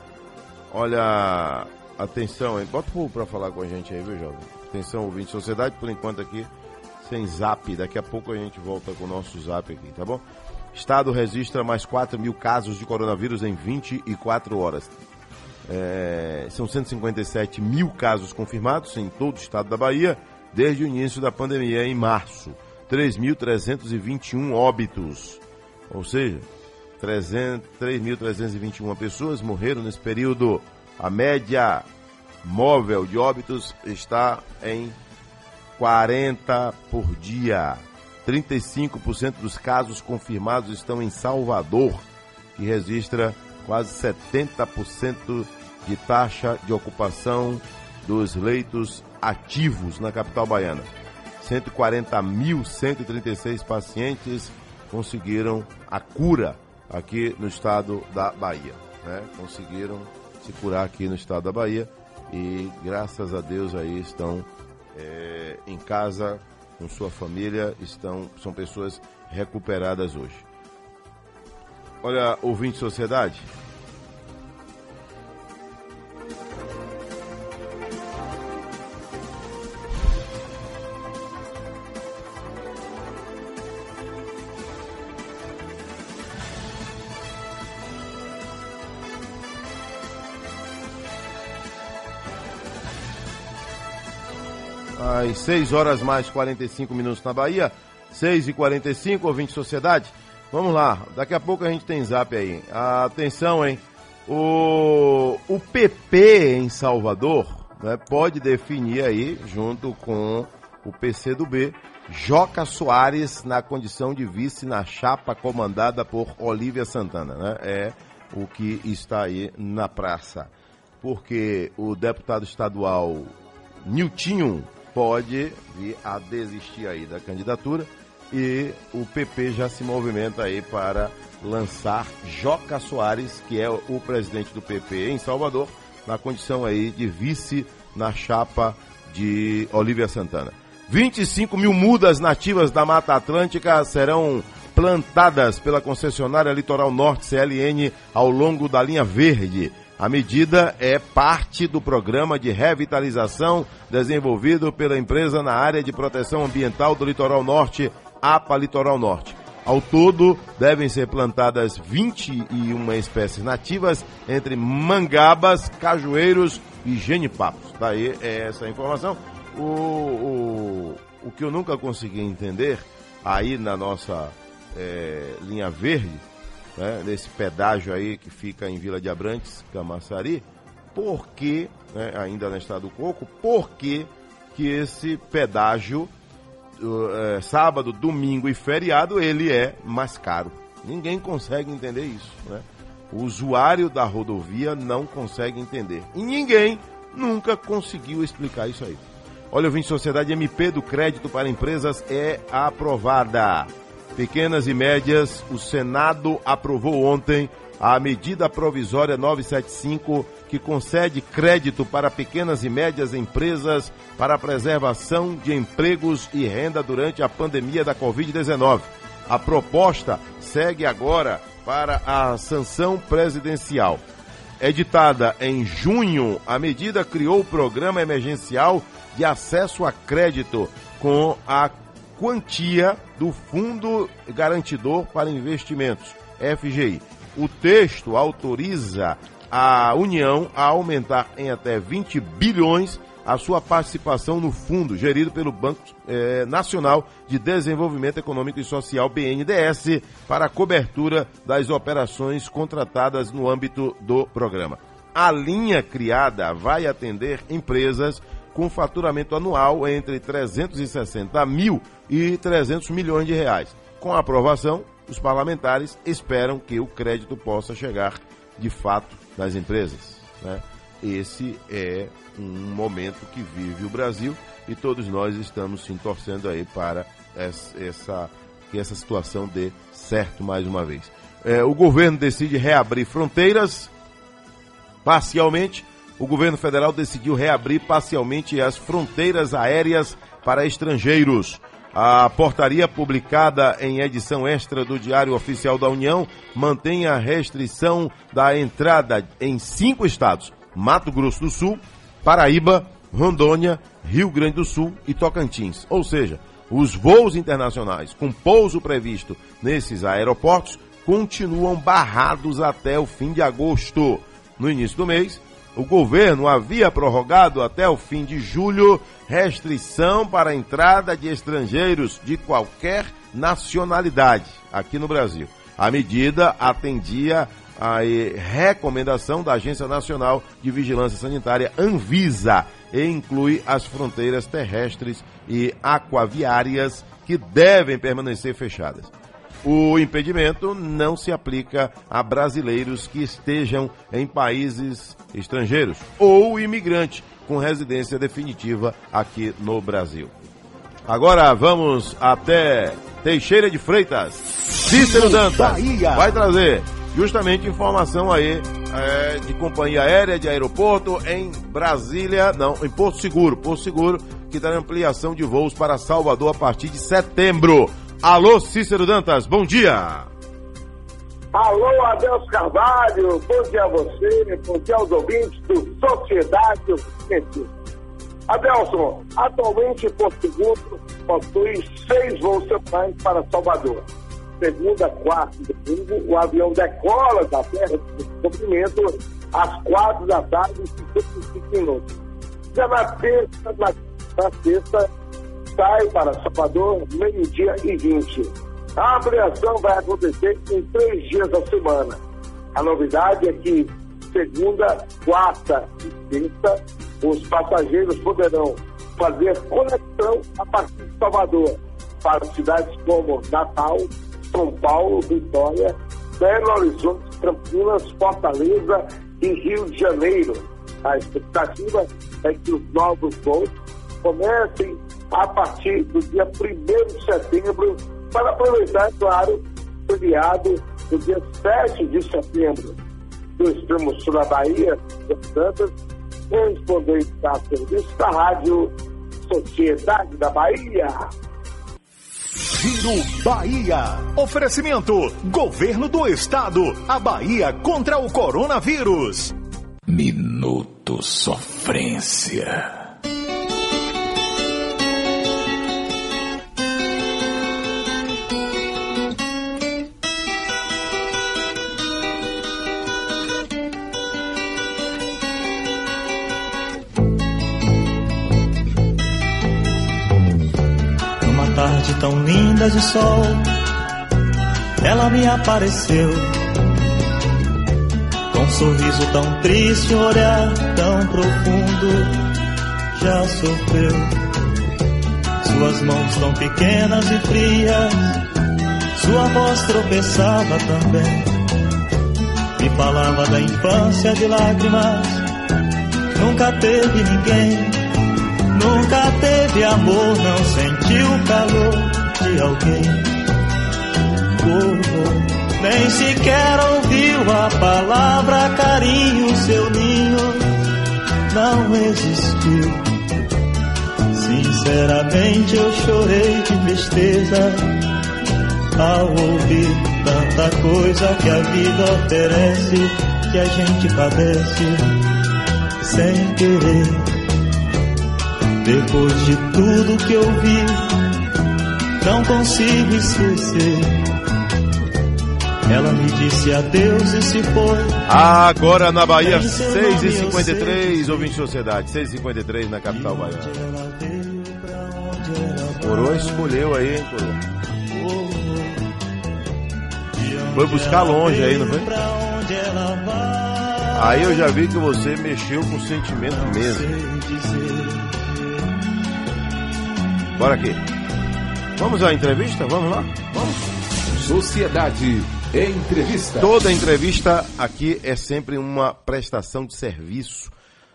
[SPEAKER 3] Olha, atenção, hein? Bota o pra falar com a gente aí, viu, jovem? Atenção, ouvinte Sociedade, por enquanto aqui, sem zap. Daqui a pouco a gente volta com o nosso zap aqui, tá bom? Estado registra mais 4 mil casos de coronavírus em 24 horas. É, são 157 mil casos confirmados em todo o estado da Bahia desde o início da pandemia em março. 3.321 óbitos. Ou seja, 300 3.321 pessoas morreram nesse período. A média móvel de óbitos está em 40 por dia. 35% dos casos confirmados estão em Salvador, que registra quase 70% de taxa de ocupação dos leitos ativos na capital baiana. 140.136 pacientes conseguiram a cura aqui no estado da Bahia. Né? Conseguiram se curar aqui no estado da Bahia e graças a Deus aí estão é, em casa com sua família, estão são pessoas recuperadas hoje. Olha, ouvinte sociedade, às 6 horas mais 45 minutos na Bahia, 6 e 45 ouvinte Sociedade. Vamos lá, daqui a pouco a gente tem zap aí. Atenção, hein? O, o PP em Salvador né, pode definir aí, junto com o PCdoB, Joca Soares na condição de vice na chapa comandada por Olívia Santana. Né? É o que está aí na praça. Porque o deputado estadual Niltinho pode vir a desistir aí da candidatura e o PP já se movimenta aí para lançar Joca Soares, que é o presidente do PP em Salvador, na condição aí de vice na chapa de Olívia Santana. 25 mil mudas nativas da Mata Atlântica serão plantadas pela concessionária Litoral Norte CLN ao longo da linha verde. A medida é parte do programa de revitalização desenvolvido pela empresa na área de proteção ambiental do Litoral Norte, APA Litoral Norte. Ao todo, devem ser plantadas 21 espécies nativas entre mangabas, cajueiros e genipapos. Daí é essa informação. O, o, o que eu nunca consegui entender aí na nossa é, linha verde, né, nesse pedágio aí que fica em Vila de Abrantes, Camaçari, por que, né, ainda no estado do Coco, por que, que esse pedágio, uh, é, sábado, domingo e feriado, ele é mais caro? Ninguém consegue entender isso, né? O usuário da rodovia não consegue entender. E ninguém nunca conseguiu explicar isso aí. Olha, o Sociedade MP do Crédito para Empresas é aprovada. Pequenas e médias, o Senado aprovou ontem a medida provisória 975 que concede crédito para pequenas e médias empresas para a preservação de empregos e renda durante a pandemia da Covid-19. A proposta segue agora para a sanção presidencial. Editada em junho, a medida criou o Programa Emergencial de Acesso a Crédito com a quantia do Fundo Garantidor para Investimentos, FGI. O texto autoriza a União a aumentar em até 20 bilhões a sua participação no fundo gerido pelo Banco eh, Nacional de Desenvolvimento Econômico e Social, BNDES, para a cobertura das operações contratadas no âmbito do programa. A linha criada vai atender empresas com faturamento anual entre 360 mil e 300 milhões de reais. Com a aprovação, os parlamentares esperam que o crédito possa chegar de fato nas empresas. Né? Esse é um momento que vive o Brasil e todos nós estamos sim torcendo aí para essa, que essa situação dê certo mais uma vez. É, o governo decide reabrir fronteiras parcialmente. O governo federal decidiu reabrir parcialmente as fronteiras aéreas para estrangeiros. A portaria publicada em edição extra do Diário Oficial da União mantém a restrição da entrada em cinco estados: Mato Grosso do Sul, Paraíba, Rondônia, Rio Grande do Sul e Tocantins. Ou seja, os voos internacionais com pouso previsto nesses aeroportos continuam barrados até o fim de agosto. No início do mês, o governo havia prorrogado até o fim de julho restrição para a entrada de estrangeiros de qualquer nacionalidade aqui no Brasil. A medida atendia a recomendação da Agência Nacional de Vigilância Sanitária, Anvisa, e inclui as fronteiras terrestres e aquaviárias que devem permanecer fechadas. O impedimento não se aplica a brasileiros que estejam em países estrangeiros ou imigrante com residência definitiva aqui no Brasil. Agora vamos até Teixeira de Freitas. Cícero Dantas vai trazer justamente informação aí é, de companhia aérea, de aeroporto em Brasília, não, em Porto Seguro, Porto Seguro, que dá ampliação de voos para Salvador a partir de setembro. Alô, Cícero Dantas, bom dia!
[SPEAKER 12] Alô, Adelso Carvalho, bom dia a você, bom dia aos ouvintes do Sociedade Científica. Adelson, atualmente Porto Seguro possui seis voos semanais para Salvador segunda, quarta e domingo, o avião decola da terra de descobrimento às quatro da tarde e 55 minutos. Já na terça, na, na sexta, sai para Salvador, meio-dia e 20. A ampliação vai acontecer em três dias da semana. A novidade é que segunda, quarta e sexta, os passageiros poderão fazer conexão a partir de Salvador para cidades como Natal, são Paulo, Vitória, Belo Horizonte, Campinas, Fortaleza e Rio de Janeiro. A expectativa é que os novos voos comecem a partir do dia 1 de setembro, para aproveitar, claro, o feriado do dia 7 de setembro. Do extremo sul da Bahia, de Santas, correspondente da serviço da Rádio Sociedade da Bahia.
[SPEAKER 10] Giro Bahia. Oferecimento: Governo do Estado. A Bahia contra o coronavírus.
[SPEAKER 2] Minuto Sofrência.
[SPEAKER 13] Tão linda de sol, ela me apareceu. Com um sorriso tão triste, um olhar tão profundo, já sofreu. Suas mãos tão pequenas e frias, sua voz tropeçava também. Me falava da infância de lágrimas, nunca teve ninguém. Nunca teve amor, não sentiu o calor de alguém. Oh, oh, nem sequer ouviu a palavra carinho, seu ninho não existiu. Sinceramente eu chorei de tristeza ao ouvir tanta coisa que a vida oferece, que a gente padece sem querer. Depois de tudo que eu vi, não consigo esquecer. Ela me disse adeus e se foi.
[SPEAKER 3] Agora na Bahia,
[SPEAKER 13] Nem seu nome eu
[SPEAKER 3] 6h53, ouvinte Sociedade, 6h53 na capital baiana. Coroa escolheu aí, hein, Coroa? Foi buscar longe aí, não foi? Aí eu já vi que você mexeu com sentimento mesmo. Bora aqui. Vamos à entrevista? Vamos lá? Vamos.
[SPEAKER 2] Sociedade Entrevista.
[SPEAKER 3] Toda entrevista aqui é sempre uma prestação de serviço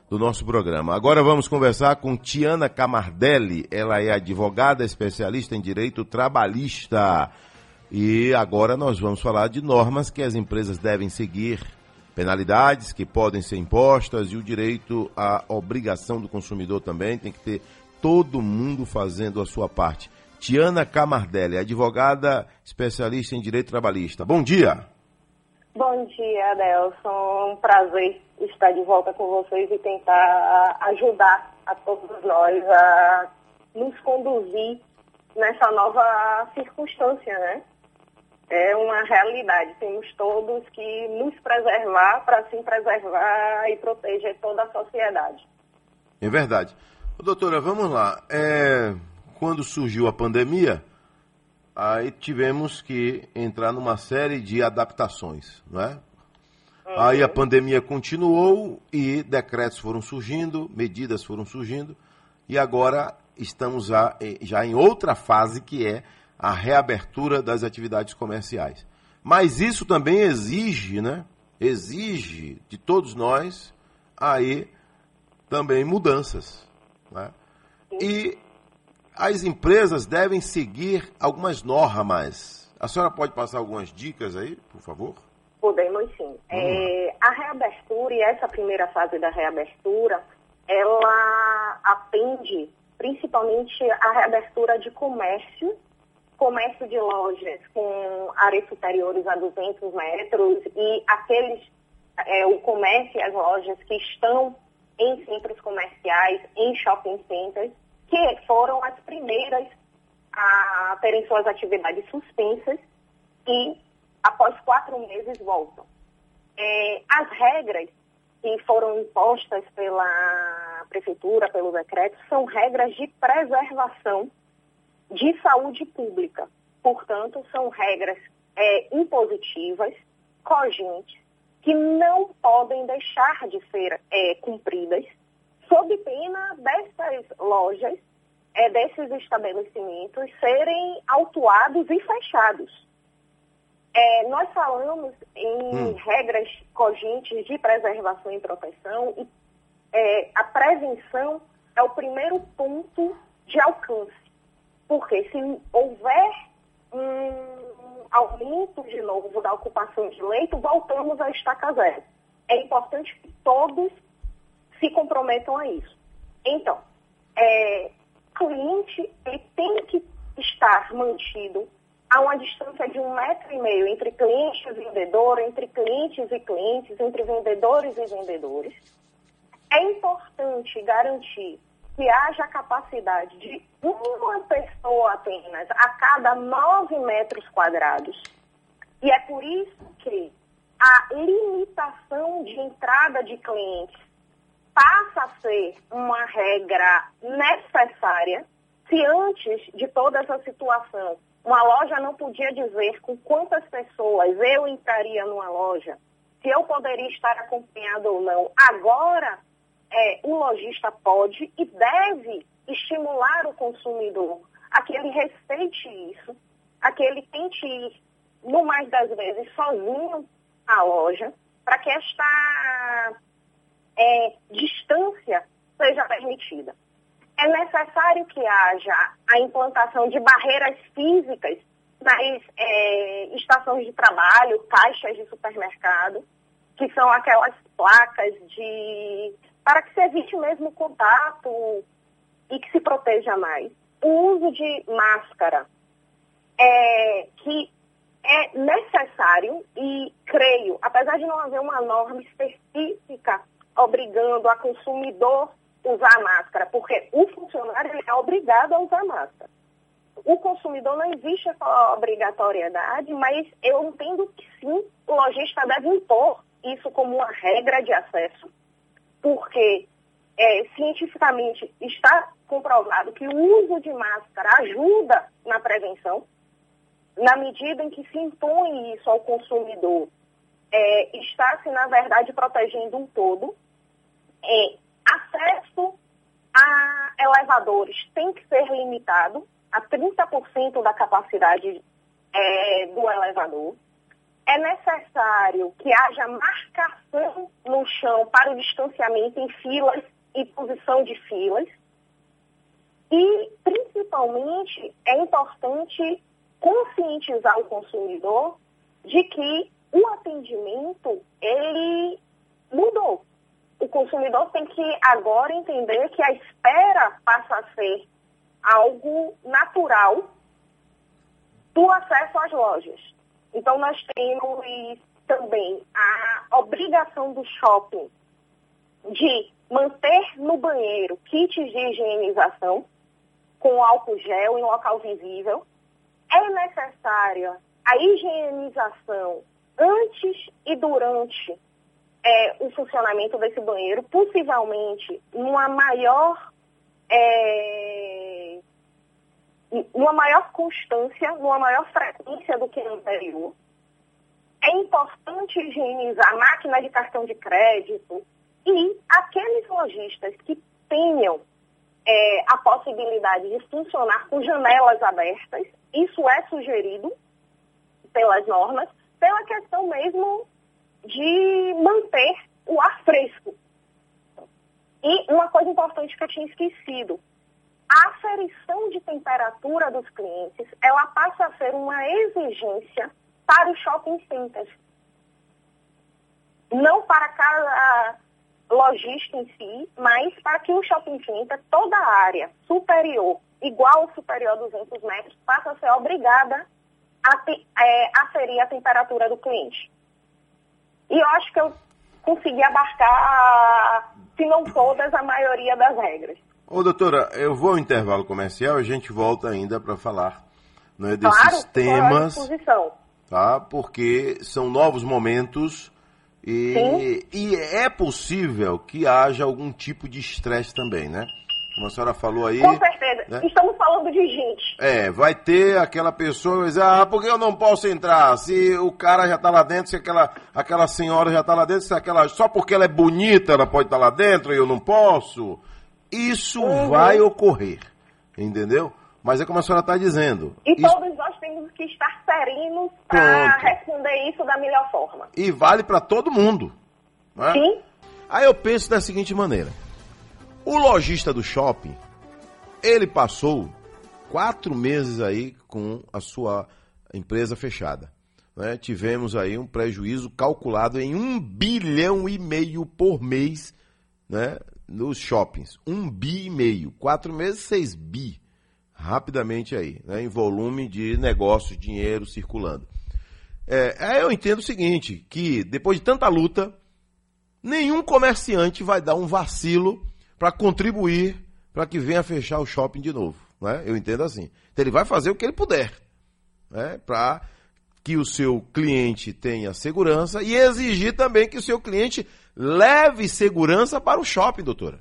[SPEAKER 3] do nosso programa. Agora vamos conversar com Tiana Camardelli. Ela é advogada especialista em direito trabalhista. E agora nós vamos falar de normas que as empresas devem seguir, penalidades que podem ser impostas e o direito à obrigação do consumidor também. Tem que ter todo mundo fazendo a sua parte. Tiana Camardelli, advogada especialista em direito trabalhista. Bom dia.
[SPEAKER 14] Bom dia, Adelson. Um prazer estar de volta com vocês e tentar ajudar a todos nós a nos conduzir nessa nova circunstância, né? É uma realidade. Temos todos que nos preservar para assim preservar e proteger toda a sociedade.
[SPEAKER 3] É verdade. Doutora, vamos lá. É, quando surgiu a pandemia, aí tivemos que entrar numa série de adaptações, não é? Aí a pandemia continuou e decretos foram surgindo, medidas foram surgindo, e agora estamos já, já em outra fase que é a reabertura das atividades comerciais. Mas isso também exige, né? Exige de todos nós aí também mudanças. Né? E as empresas devem seguir algumas normas. A senhora pode passar algumas dicas aí, por favor?
[SPEAKER 14] Podemos sim. É, a reabertura e essa primeira fase da reabertura, ela atende principalmente a reabertura de comércio, comércio de lojas com áreas superiores a 200 metros e aqueles, é, o comércio e as lojas que estão em centros comerciais, em shopping centers, que foram as primeiras a terem suas atividades suspensas e após quatro meses voltam. É, as regras que foram impostas pela prefeitura, pelo decreto, são regras de preservação de saúde pública. Portanto, são regras é, impositivas, cogentes, que não podem deixar de ser é, cumpridas, sob pena dessas lojas, é, desses estabelecimentos serem autuados e fechados. É, nós falamos em regras cogentes de preservação e proteção e é, a prevenção é o primeiro ponto de alcance. Porque se houver um aumento de novo da ocupação de leito, voltamos a estaca zero. É importante que todos se comprometam a isso. Então, é, o cliente ele tem que estar mantido há uma distância de um metro e meio entre cliente e vendedor, entre clientes e clientes, entre vendedores e vendedores. É importante garantir que haja capacidade de uma pessoa apenas a cada nove metros quadrados. E é por isso que a limitação de entrada de clientes passa a ser uma regra necessária se antes de toda essa situação uma loja não podia dizer com quantas pessoas eu entraria numa loja, se eu poderia estar acompanhado ou não. Agora, é, o lojista pode e deve estimular o consumidor a que ele respeite isso, a que ele tente ir, no mais das vezes, sozinho à loja, para que esta é, distância seja permitida. É necessário que haja a implantação de barreiras físicas nas é, estações de trabalho, caixas de supermercado, que são aquelas placas de para que se evite mesmo o contato e que se proteja mais. O uso de máscara, é, que é necessário e creio, apesar de não haver uma norma específica obrigando a consumidor usar máscara, porque o funcionário é obrigado a usar máscara. O consumidor não existe essa obrigatoriedade, mas eu entendo que sim, o lojista deve impor isso como uma regra de acesso, porque é, cientificamente está comprovado que o uso de máscara ajuda na prevenção, na medida em que se impõe isso ao consumidor, é, está-se, na verdade, protegendo um todo. É, acesso a elevadores tem que ser limitado a 30% da capacidade é, do elevador. É necessário que haja marcação no chão para o distanciamento em filas e posição de filas. E, principalmente, é importante conscientizar o consumidor de que o atendimento, ele mudou o consumidor tem que agora entender que a espera passa a ser algo natural do acesso às lojas. Então, nós temos também a obrigação do shopping de manter no banheiro kits de higienização com álcool gel em local visível. É necessária a higienização antes e durante é, o funcionamento desse banheiro, possivelmente numa maior, é, numa maior constância, numa maior frequência do que no anterior. É importante higienizar a máquina de cartão de crédito e aqueles lojistas que tenham é, a possibilidade de funcionar com janelas abertas, isso é sugerido pelas normas, pela questão mesmo de manter o ar fresco. E uma coisa importante que eu tinha esquecido, a aferição de temperatura dos clientes, ela passa a ser uma exigência para os shopping centers. Não para cada lojista em si, mas para que o shopping center, toda a área superior, igual ou superior a 200 metros, passa a ser obrigada a te, é, aferir a temperatura do cliente. E eu acho que eu consegui abarcar, se não todas, a maioria das regras.
[SPEAKER 3] Ô, doutora, eu vou ao intervalo comercial e a gente volta ainda para falar né, desses
[SPEAKER 14] claro,
[SPEAKER 3] temas.
[SPEAKER 14] Disposição.
[SPEAKER 3] Tá? Porque são novos momentos e, e é possível que haja algum tipo de estresse também, né? Como a senhora falou aí.
[SPEAKER 14] Com certeza.
[SPEAKER 3] Né?
[SPEAKER 14] Estamos falando de gente.
[SPEAKER 3] É, vai ter aquela pessoa que vai dizer, ah, por que eu não posso entrar? Se o cara já está lá dentro, se aquela, aquela senhora já está lá dentro, se aquela, só porque ela é bonita ela pode estar tá lá dentro e eu não posso. Isso uhum. vai ocorrer, entendeu? Mas é como a senhora está dizendo.
[SPEAKER 14] E
[SPEAKER 3] isso...
[SPEAKER 14] todos nós temos que estar serenos para responder isso da melhor forma.
[SPEAKER 3] E vale para todo mundo. Né?
[SPEAKER 14] Sim.
[SPEAKER 3] Aí eu penso da seguinte maneira. O lojista do shopping, ele passou quatro meses aí com a sua empresa fechada. Né? Tivemos aí um prejuízo calculado em um bilhão e meio por mês né? Nos shoppings. Um bi e meio. Quatro meses, seis bi. rapidamente aí, né, em volume de negócio, dinheiro circulando. É, eu entendo o seguinte, que depois de tanta luta, nenhum comerciante vai dar um vacilo para contribuir para que venha fechar o shopping de novo. Né? Eu entendo assim. Então ele vai fazer o que ele puder né? para que o seu cliente tenha segurança e exigir também que o seu cliente leve segurança para o shopping, doutora.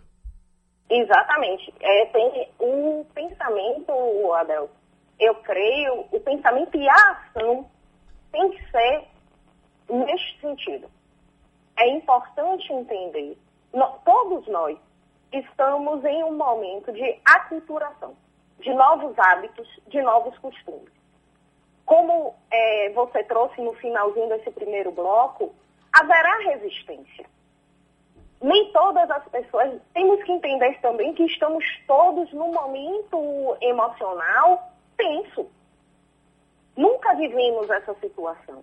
[SPEAKER 14] Exatamente. É, tem o pensamento, Adel, eu creio, o pensamento e a ação tem que ser neste sentido. É importante entender, todos nós estamos em um momento de aculturação, de novos hábitos, de novos costumes. Como é, você trouxe no finalzinho desse primeiro bloco, haverá resistência. Nem todas as pessoas, temos que entender também que estamos todos num momento emocional tenso. Nunca vivemos essa situação.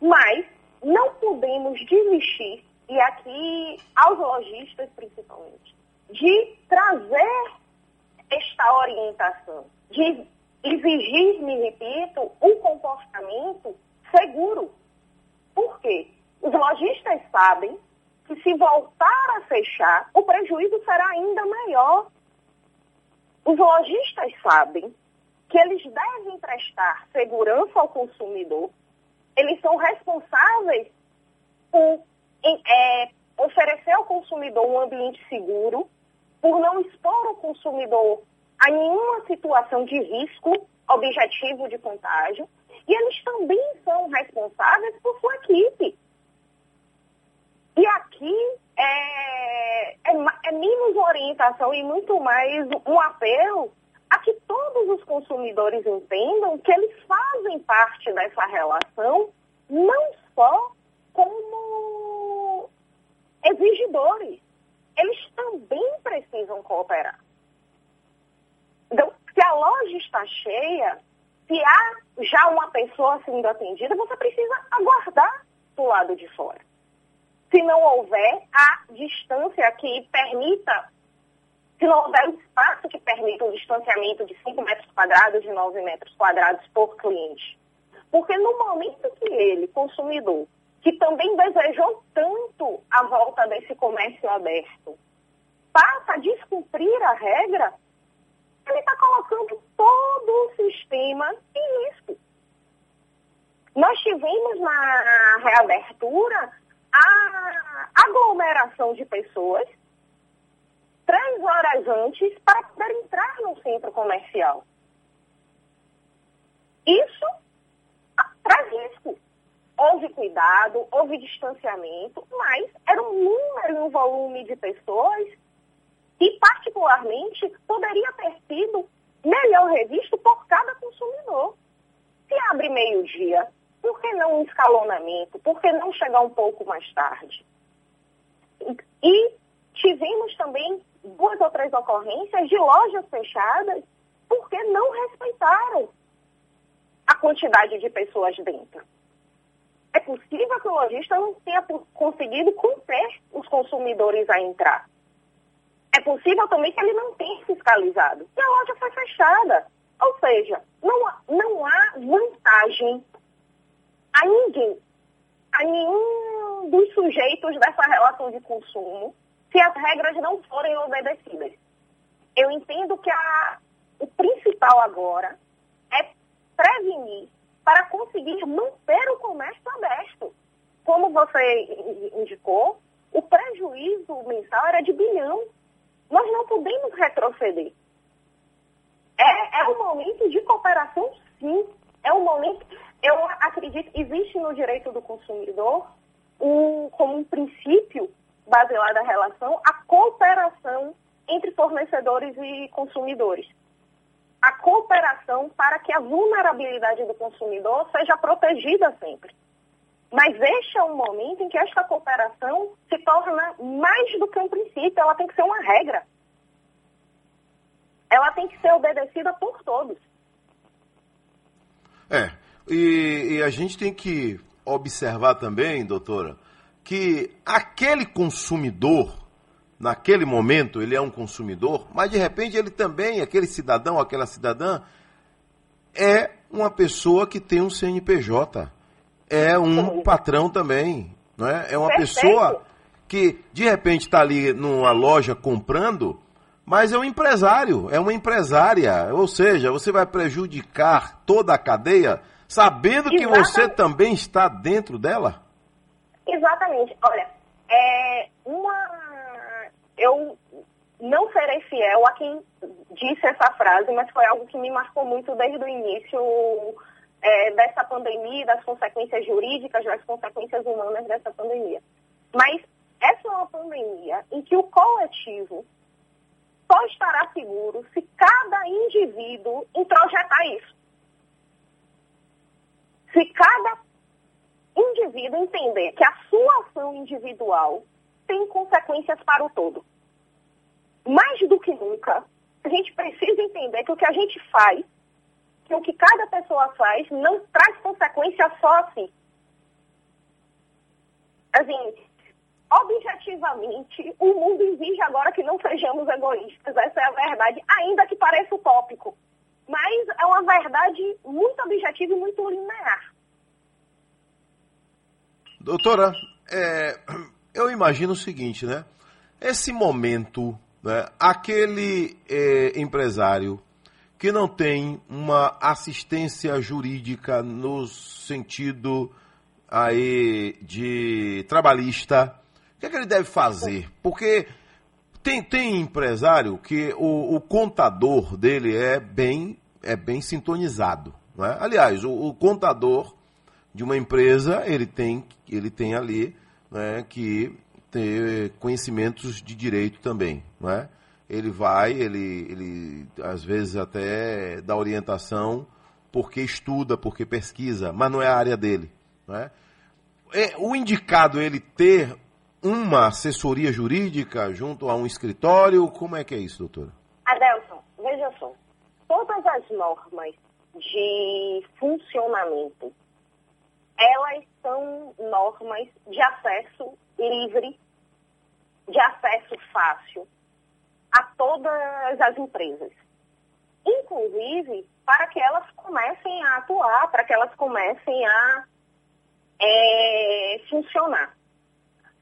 [SPEAKER 14] Mas não podemos desistir, e aqui aos lojistas principalmente, de trazer esta orientação, de exigir, me repito, um comportamento seguro. Por quê? Os lojistas sabem que se voltar a fechar, o prejuízo será ainda maior. Os lojistas sabem que eles devem prestar segurança ao consumidor, eles são responsáveis por é, oferecer ao consumidor um ambiente seguro, por não expor o consumidor a nenhuma situação de risco objetivo de contágio, e eles também são responsáveis por sua equipe. E aqui é, é, é menos orientação e muito mais um apelo a que todos os consumidores entendam que eles fazem parte dessa relação, não só como exigidores, eles também precisam cooperar. Então, se a loja está cheia, se há já uma pessoa sendo atendida, você precisa aguardar do lado de fora. Se não houver a distância que permita, se não houver o espaço que permita um distanciamento de 5 metros quadrados, de 9 metros quadrados por cliente. Porque no momento que ele, consumidor, que também desejou tanto a volta desse comércio aberto, passa a descumprir a regra, ele está colocando todo o sistema em risco. Nós tivemos na reabertura a aglomeração de pessoas três horas antes para poder entrar no centro comercial. Isso traz risco. Houve cuidado, houve distanciamento, mas era um número e um volume de pessoas que, particularmente, poderia ter sido melhor revisto por cada consumidor. Se abre meio-dia, por que não um escalonamento? Por que não chegar um pouco mais tarde? E tivemos também duas ou três ocorrências de lojas fechadas porque não respeitaram a quantidade de pessoas dentro. É possível que o lojista não tenha conseguido conter os consumidores a entrar. É possível também que ele não tenha fiscalizado. E a loja foi fechada. Ou seja, não, não há vantagem a ninguém, a nenhum dos sujeitos dessa relação de consumo, se as regras não forem obedecidas. Eu entendo que a, o principal agora é prevenir para conseguir manter o comércio aberto. Como você indicou, o prejuízo mensal era de bilhão. Nós não podemos retroceder. É, é momento de cooperação, sim. É um momento. Eu acredito que existe no direito do consumidor um, como um princípio baseado na relação a cooperação entre fornecedores e consumidores a cooperação para que a vulnerabilidade do consumidor seja protegida sempre. Mas este é um momento em que esta cooperação se torna mais do que um princípio, ela tem que ser uma regra. Ela tem que ser obedecida por todos.
[SPEAKER 3] É, e, e a gente tem que observar também, doutora, que aquele consumidor naquele momento, ele é um consumidor, mas de repente ele também, aquele cidadão, aquela cidadã, é uma pessoa que tem um CNPJ, é um patrão também, não é? É uma
[SPEAKER 14] Perfeito.
[SPEAKER 3] pessoa que de repente está ali numa loja comprando, mas é um empresário, é uma empresária, ou seja, você vai prejudicar toda a cadeia sabendo que você
[SPEAKER 14] Exatamente.
[SPEAKER 3] também está dentro dela?
[SPEAKER 14] Exatamente. Olha, é uma. Eu não serei fiel a quem disse essa frase, mas foi algo que me marcou muito desde o início é, dessa pandemia, das consequências jurídicas, das consequências humanas dessa pandemia. Mas essa é uma pandemia em que o coletivo só estará seguro se cada indivíduo introjetar isso. Se cada indivíduo entender que a sua ação individual tem consequências para o todo. Mais do que nunca, a gente precisa entender que o que a gente faz, que o que cada pessoa faz, não traz consequência só a si. Assim, objetivamente, o mundo exige agora que não sejamos egoístas. Essa é a verdade, ainda que pareça utópico. Mas é uma verdade muito objetiva e muito linear.
[SPEAKER 3] Doutora, é, eu imagino o seguinte, né? Esse momento, né, aquele é, empresário que não tem uma assistência jurídica no sentido aí de trabalhista, o que, é que ele deve fazer? Porque tem, tem empresário que o, o contador dele é bem, é bem sintonizado. Não é? Aliás, o, o contador de uma empresa, ele tem, ele tem ali né, que ter conhecimentos de direito também, não é? Ele vai, ele, ele às vezes até dá orientação porque estuda, porque pesquisa, mas não é a área dele, não é? é o indicado ele ter uma assessoria jurídica junto a um escritório, como é que é isso, doutora?
[SPEAKER 14] Adelson, veja só. Todas as normas de funcionamento, elas são normas de acesso livre, de acesso fácil a todas as empresas. Inclusive, para que elas comecem a atuar, para que elas comecem a é, funcionar.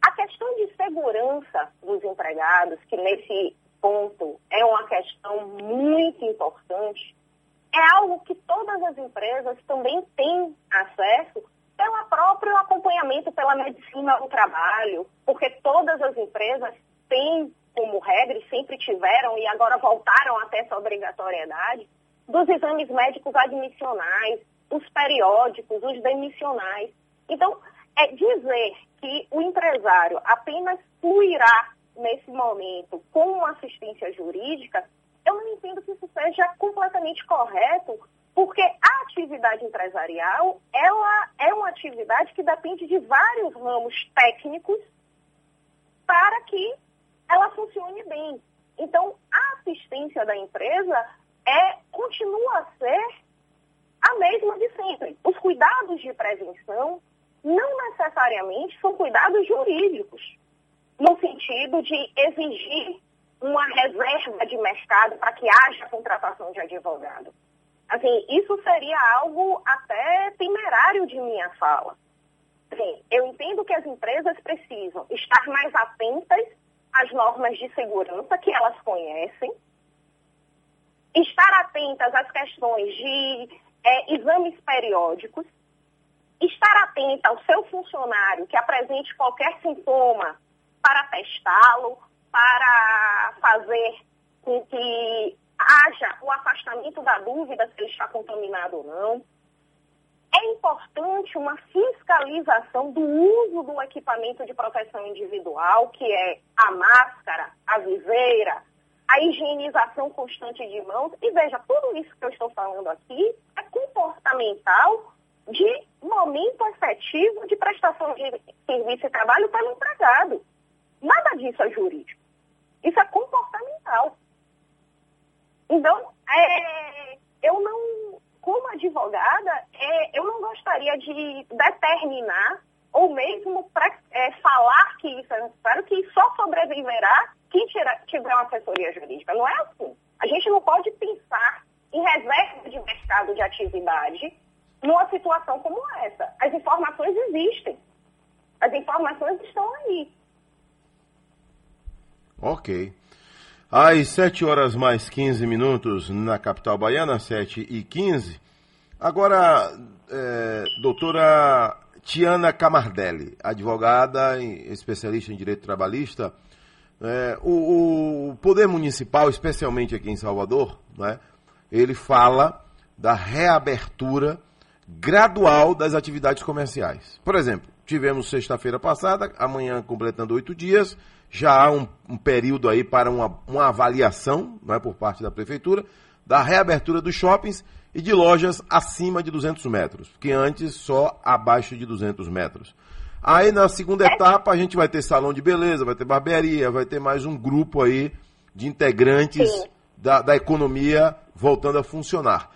[SPEAKER 14] A questão de segurança dos empregados, que nesse ponto é uma questão muito importante, é algo que todas as empresas também têm acesso pelo próprio acompanhamento pela medicina do trabalho, porque todas as empresas têm como regra, e sempre tiveram, e agora voltaram até essa obrigatoriedade, dos exames médicos admissionais, os periódicos, os demissionais. Então, é dizer que o empresário apenas fluirá nesse momento com assistência jurídica, eu não entendo que isso seja completamente correto, porque a atividade empresarial, ela é uma atividade que depende de vários ramos técnicos para que ela funcione bem. Então, a assistência da empresa é continua a ser a mesma de sempre. Os cuidados de prevenção não necessariamente são cuidados jurídicos, no sentido de exigir uma reserva de mercado para que haja contratação de advogado. Assim, isso seria algo até temerário de minha fala. Sim, eu entendo que as empresas precisam estar mais atentas às normas de segurança que elas conhecem, estar atentas às questões de é, exames periódicos, estar atenta ao seu funcionário que apresente qualquer sintoma para testá-lo, para fazer com que haja o afastamento da dúvida se ele está contaminado ou não. É importante uma fiscalização do uso do equipamento de proteção individual, que é a máscara, a viseira, a higienização constante de mãos. E veja, tudo isso que eu estou falando aqui é comportamental de momento efetivo de prestação de serviço e trabalho pelo empregado. Nada disso é jurídico. Isso é comportamental. Então, é, eu não, como advogada, é, eu não gostaria de determinar ou mesmo pra, é, falar que isso é necessário, que só sobreviverá que tira, tiver uma assessoria jurídica. Não é assim. A gente não pode pensar em reserva de mercado de atividade numa situação como essa. As informações existem. As informações estão aí.
[SPEAKER 3] Ok. Às 7 horas mais 15 minutos na capital baiana, 7 e 15. Agora, é, doutora Tiana Camardelli, advogada especialista em direito trabalhista. É, o, o, Poder Municipal, especialmente aqui em Salvador, né, ele fala da reabertura gradual das atividades comerciais. Por exemplo, tivemos sexta-feira passada, amanhã completando oito dias, já há um, um período aí para uma, uma avaliação né, por parte da Prefeitura da reabertura dos shoppings e de lojas acima de 200 metros, que antes só abaixo de 200 metros. Aí na segunda etapa a gente vai ter salão de beleza, vai ter barbearia, vai ter mais um grupo aí de integrantes da, da economia voltando a funcionar.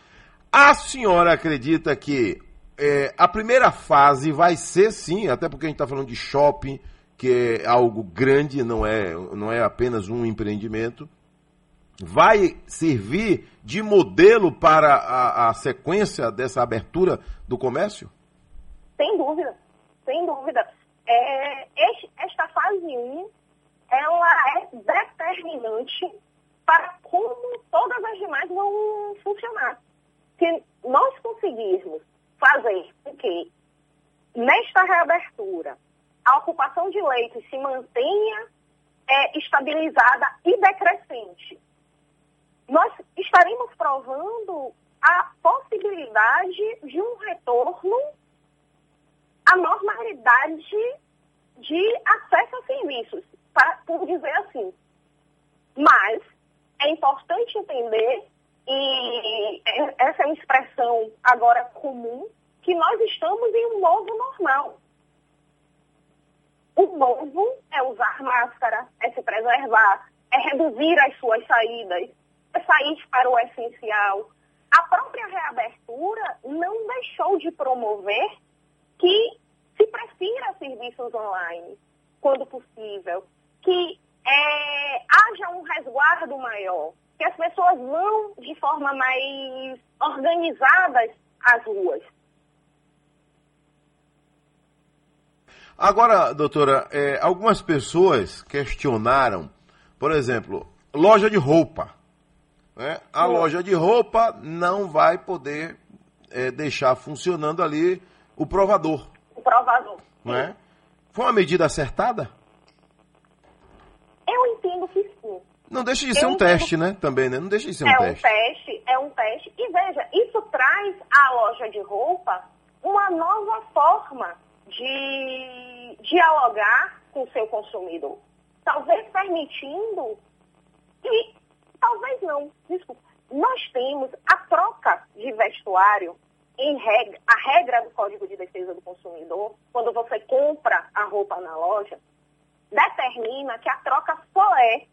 [SPEAKER 3] A senhora acredita que é, a primeira fase vai ser sim, até porque a gente está falando de shopping, que é algo grande, não é, não é apenas um empreendimento, vai servir de modelo para a, a sequência dessa abertura do comércio?
[SPEAKER 14] Sem dúvida, sem dúvida. É, esta fase 1, ela é determinante para como todas as demais vão funcionar. Se nós conseguirmos fazer com que, nesta reabertura, a ocupação de leitos se mantenha é, estabilizada e decrescente, nós estaremos provando a possibilidade de um retorno à normalidade de acesso a serviços, para, por dizer assim. Mas é importante entender, e essa é uma expressão agora comum, que nós estamos em um novo normal. O novo é usar máscara, é se preservar, é reduzir as suas saídas, é sair para o essencial. A própria reabertura não deixou de promover que se prefira serviços online, quando possível, que é, haja um resguardo maior, que as pessoas vão de forma mais organizadas às ruas.
[SPEAKER 3] Agora, doutora, é, algumas pessoas questionaram, por exemplo, loja de roupa. Né? A Sim. loja de roupa não vai poder é, deixar funcionando ali o provador.
[SPEAKER 14] O provador.
[SPEAKER 3] Né? Foi uma medida acertada?
[SPEAKER 14] Eu entendo que sim.
[SPEAKER 3] Não deixa de ser Eu um teste, né? Também, né? Não deixa de ser um
[SPEAKER 14] é
[SPEAKER 3] teste.
[SPEAKER 14] É um teste, é um teste. E veja, isso traz à loja de roupa uma nova forma de dialogar com o seu consumidor. Talvez permitindo que Talvez não, desculpa. Nós temos a troca de vestuário em regra, a regra do Código de Defesa do Consumidor, quando você compra a roupa na loja, determina que a troca só é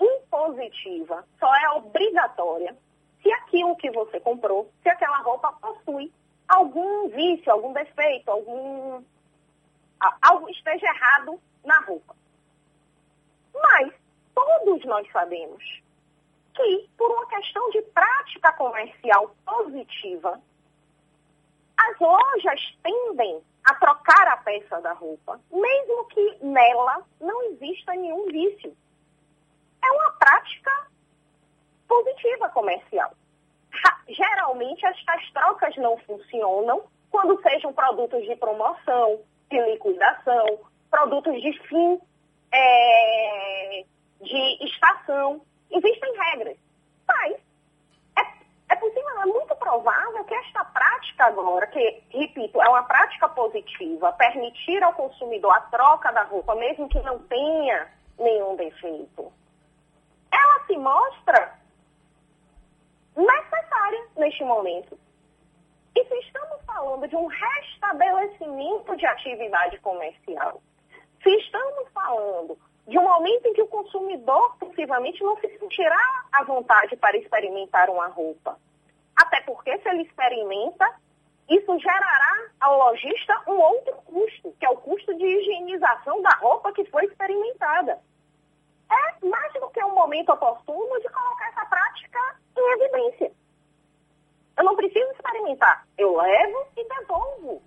[SPEAKER 14] impositiva, só é obrigatória, se aquilo que você comprou, se aquela roupa possui algum vício, algum defeito, algum algo esteja errado na roupa. Mas todos nós sabemos que, por uma questão de prática comercial positiva, as lojas tendem a trocar a peça da roupa, mesmo que nela não exista nenhum vício. É uma prática positiva comercial. Geralmente, estas trocas não funcionam quando sejam produtos de promoção, de liquidação, produtos de fim é, de estação. Existem regras. Mas é, é possível, é muito provável que esta prática agora, que, repito, é uma prática positiva, permitir ao consumidor a troca da roupa, mesmo que não tenha nenhum defeito, ela se mostra necessária neste momento. E se estamos falando de um restabelecimento de atividade comercial, se estamos falando de um momento em que o consumidor possivelmente não se sentirá à vontade para experimentar uma roupa. Até porque, se ele experimenta, isso gerará ao lojista um outro custo, que é o custo de higienização da roupa que foi experimentada. É mais momento oportuno de colocar essa prática em evidência. Eu não preciso experimentar. Eu levo e devolvo.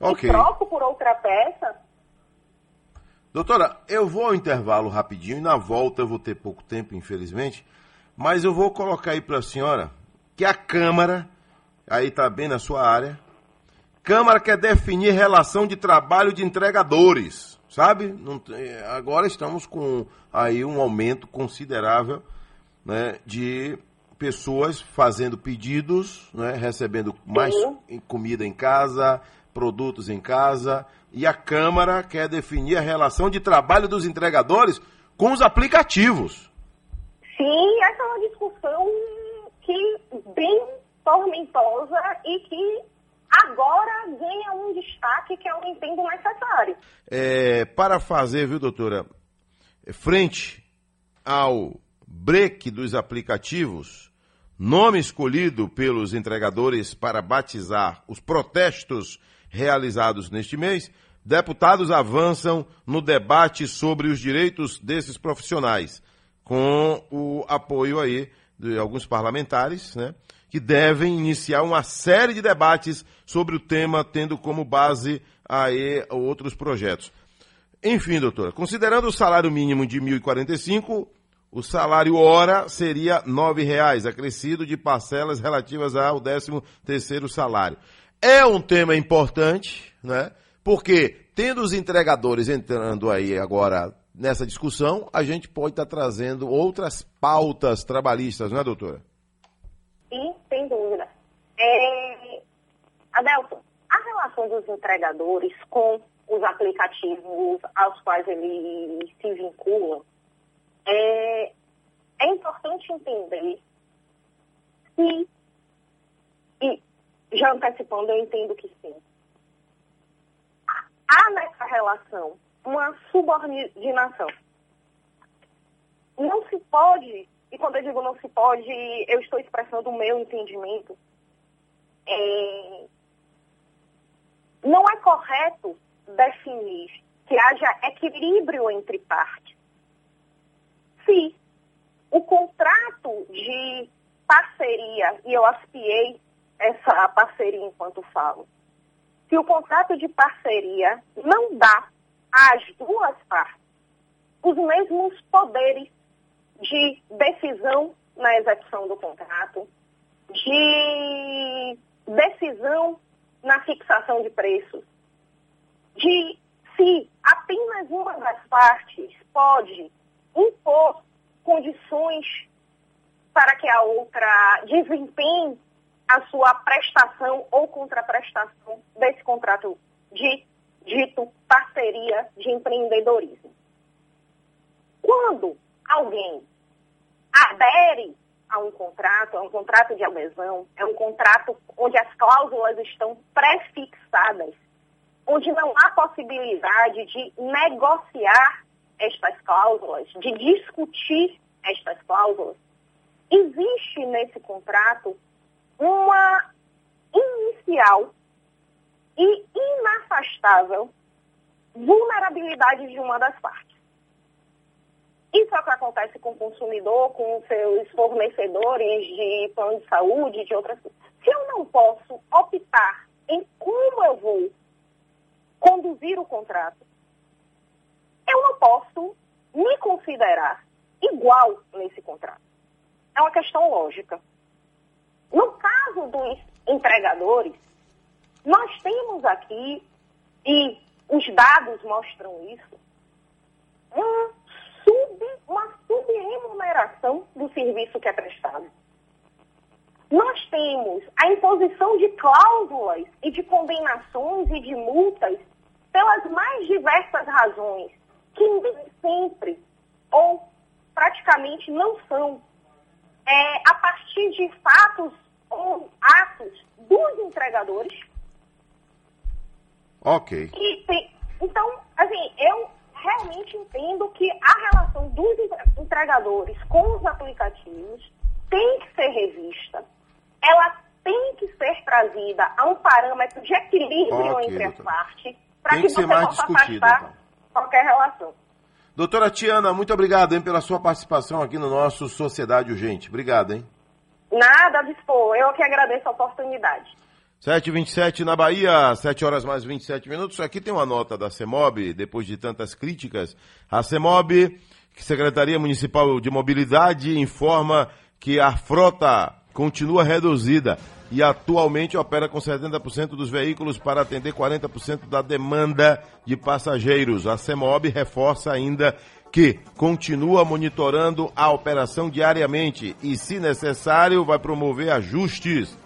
[SPEAKER 3] Ok.
[SPEAKER 14] E troco por outra peça.
[SPEAKER 3] Doutora, eu vou ao intervalo rapidinho e na volta eu vou ter pouco tempo, infelizmente, mas eu vou colocar aí para a senhora que a Câmara, aí está bem na sua área, Câmara quer definir relação de trabalho de entregadores, sabe? Tem- agora estamos com aí um aumento considerável né, de pessoas fazendo pedidos, né, recebendo mais comida em casa, produtos em casa, e a Câmara quer definir a relação de trabalho dos entregadores com os aplicativos.
[SPEAKER 14] Sim, essa é uma discussão que bem tormentosa e que agora ganha um destaque que eu entendo necessário.
[SPEAKER 3] É, para fazer, viu, doutora, frente ao break dos aplicativos, nome escolhido pelos entregadores para batizar os protestos realizados neste mês, deputados avançam no debate sobre os direitos desses profissionais, com o apoio aí de alguns parlamentares, né, que devem iniciar uma série de debates sobre o tema, tendo como base aí outros projetos. Enfim, doutora, considerando o salário mínimo de R$ 1.045, o salário hora seria R$ 9,00, acrescido de parcelas relativas ao 13º salário. É um tema importante, né? Porque tendo os entregadores entrando aí agora nessa discussão, a gente pode estar trazendo outras pautas trabalhistas, não é, doutora?
[SPEAKER 14] Sim, sem dúvida. É... Adelson, a relação dos entregadores com os aplicativos aos quais eles se vinculam, é, é importante entender se, e já antecipando, eu entendo que sim, há nessa relação uma subordinação. Não se pode, e quando eu digo não se pode, eu estou expressando o meu entendimento, é, não é correto definir que haja equilíbrio entre partes. Se o contrato de parceria, e eu aspiei essa parceria enquanto falo, se o contrato de parceria não dá às duas partes os mesmos poderes de decisão na execução do contrato, de decisão na fixação de preços, de se apenas uma das partes pode impor condições para que a outra desempenhe a sua prestação ou contraprestação desse contrato de dito parceria de empreendedorismo. Quando alguém adere a um contrato, a um contrato de adesão, é um contrato onde as cláusulas estão prefixadas, onde não há possibilidade de negociar estas cláusulas, de discutir estas cláusulas, existe nesse contrato uma inicial e inafastável vulnerabilidade de uma das partes. Isso é o que acontece com o consumidor, com seus fornecedores de plano de saúde, de outras coisas. Se eu não posso optar em como eu vou conduzir o contrato, eu não posso me considerar igual nesse contrato. É uma questão lógica. No caso dos entregadores, nós temos aqui, e os dados mostram isso, um uma subremuneração do serviço que é prestado. Nós temos a imposição de cláusulas e de condenações e de multas pelas mais diversas razões, que nem sempre ou praticamente não são é, a partir de fatos ou atos dos entregadores.
[SPEAKER 3] Ok.
[SPEAKER 14] E então, assim, eu realmente entendo que a relação dos entre- entregadores com os aplicativos tem que ser revista. Ela tem que ser trazida a um parâmetro de equilíbrio
[SPEAKER 3] Ok,
[SPEAKER 14] entre as partes para que,
[SPEAKER 3] que
[SPEAKER 14] você possa afastar
[SPEAKER 3] então.
[SPEAKER 14] qualquer relação.
[SPEAKER 3] Doutora Tiana, muito obrigado hein, pela sua participação aqui no nosso Sociedade Urgente. Obrigado, hein?
[SPEAKER 14] Nada a dispor. Eu que agradeço a oportunidade.
[SPEAKER 3] 7h27 na Bahia, 7 horas mais 27 minutos. Aqui tem uma nota da CEMOB, depois de tantas críticas. A CEMOB, Secretaria Municipal de Mobilidade, informa que a frota continua reduzida e atualmente opera com 70% dos veículos para atender 40% da demanda de passageiros. A CEMOB reforça ainda que continua monitorando a operação diariamente e, se necessário, vai promover ajustes.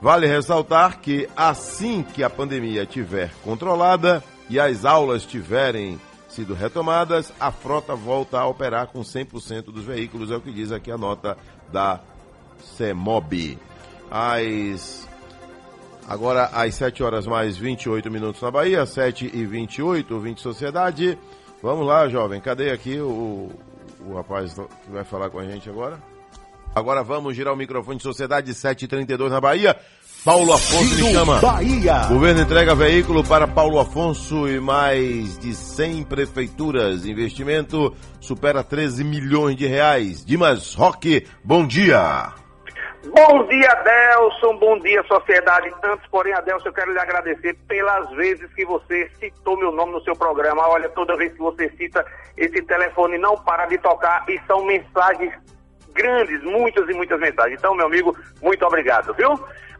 [SPEAKER 3] Vale ressaltar que assim que a pandemia estiver controlada e as aulas tiverem sido retomadas, a frota volta a operar com 100% dos veículos, é o que diz aqui a nota da CEMOB. Às agora às 7 horas mais 28 minutos na Bahia, 7 e 28, 20 Sociedade. Vamos lá, jovem, cadê aqui o, o rapaz que vai falar com a gente agora? Agora vamos girar o microfone de Sociedade 732 na Bahia. Paulo Afonso me chama.
[SPEAKER 10] Bahia.
[SPEAKER 3] Governo entrega veículo para Paulo Afonso e mais de 100 prefeituras. Investimento supera 13 milhões de reais. Dimas Roque, bom dia.
[SPEAKER 15] Bom dia, Adelson. Bom dia, sociedade. Antes, porém, Adelson, eu quero lhe agradecer pelas vezes que você citou meu nome no seu programa. Olha, toda vez que você cita, esse telefone não para de tocar e são mensagens grandes, muitas e muitas mensagens. Então, meu amigo, muito obrigado, viu?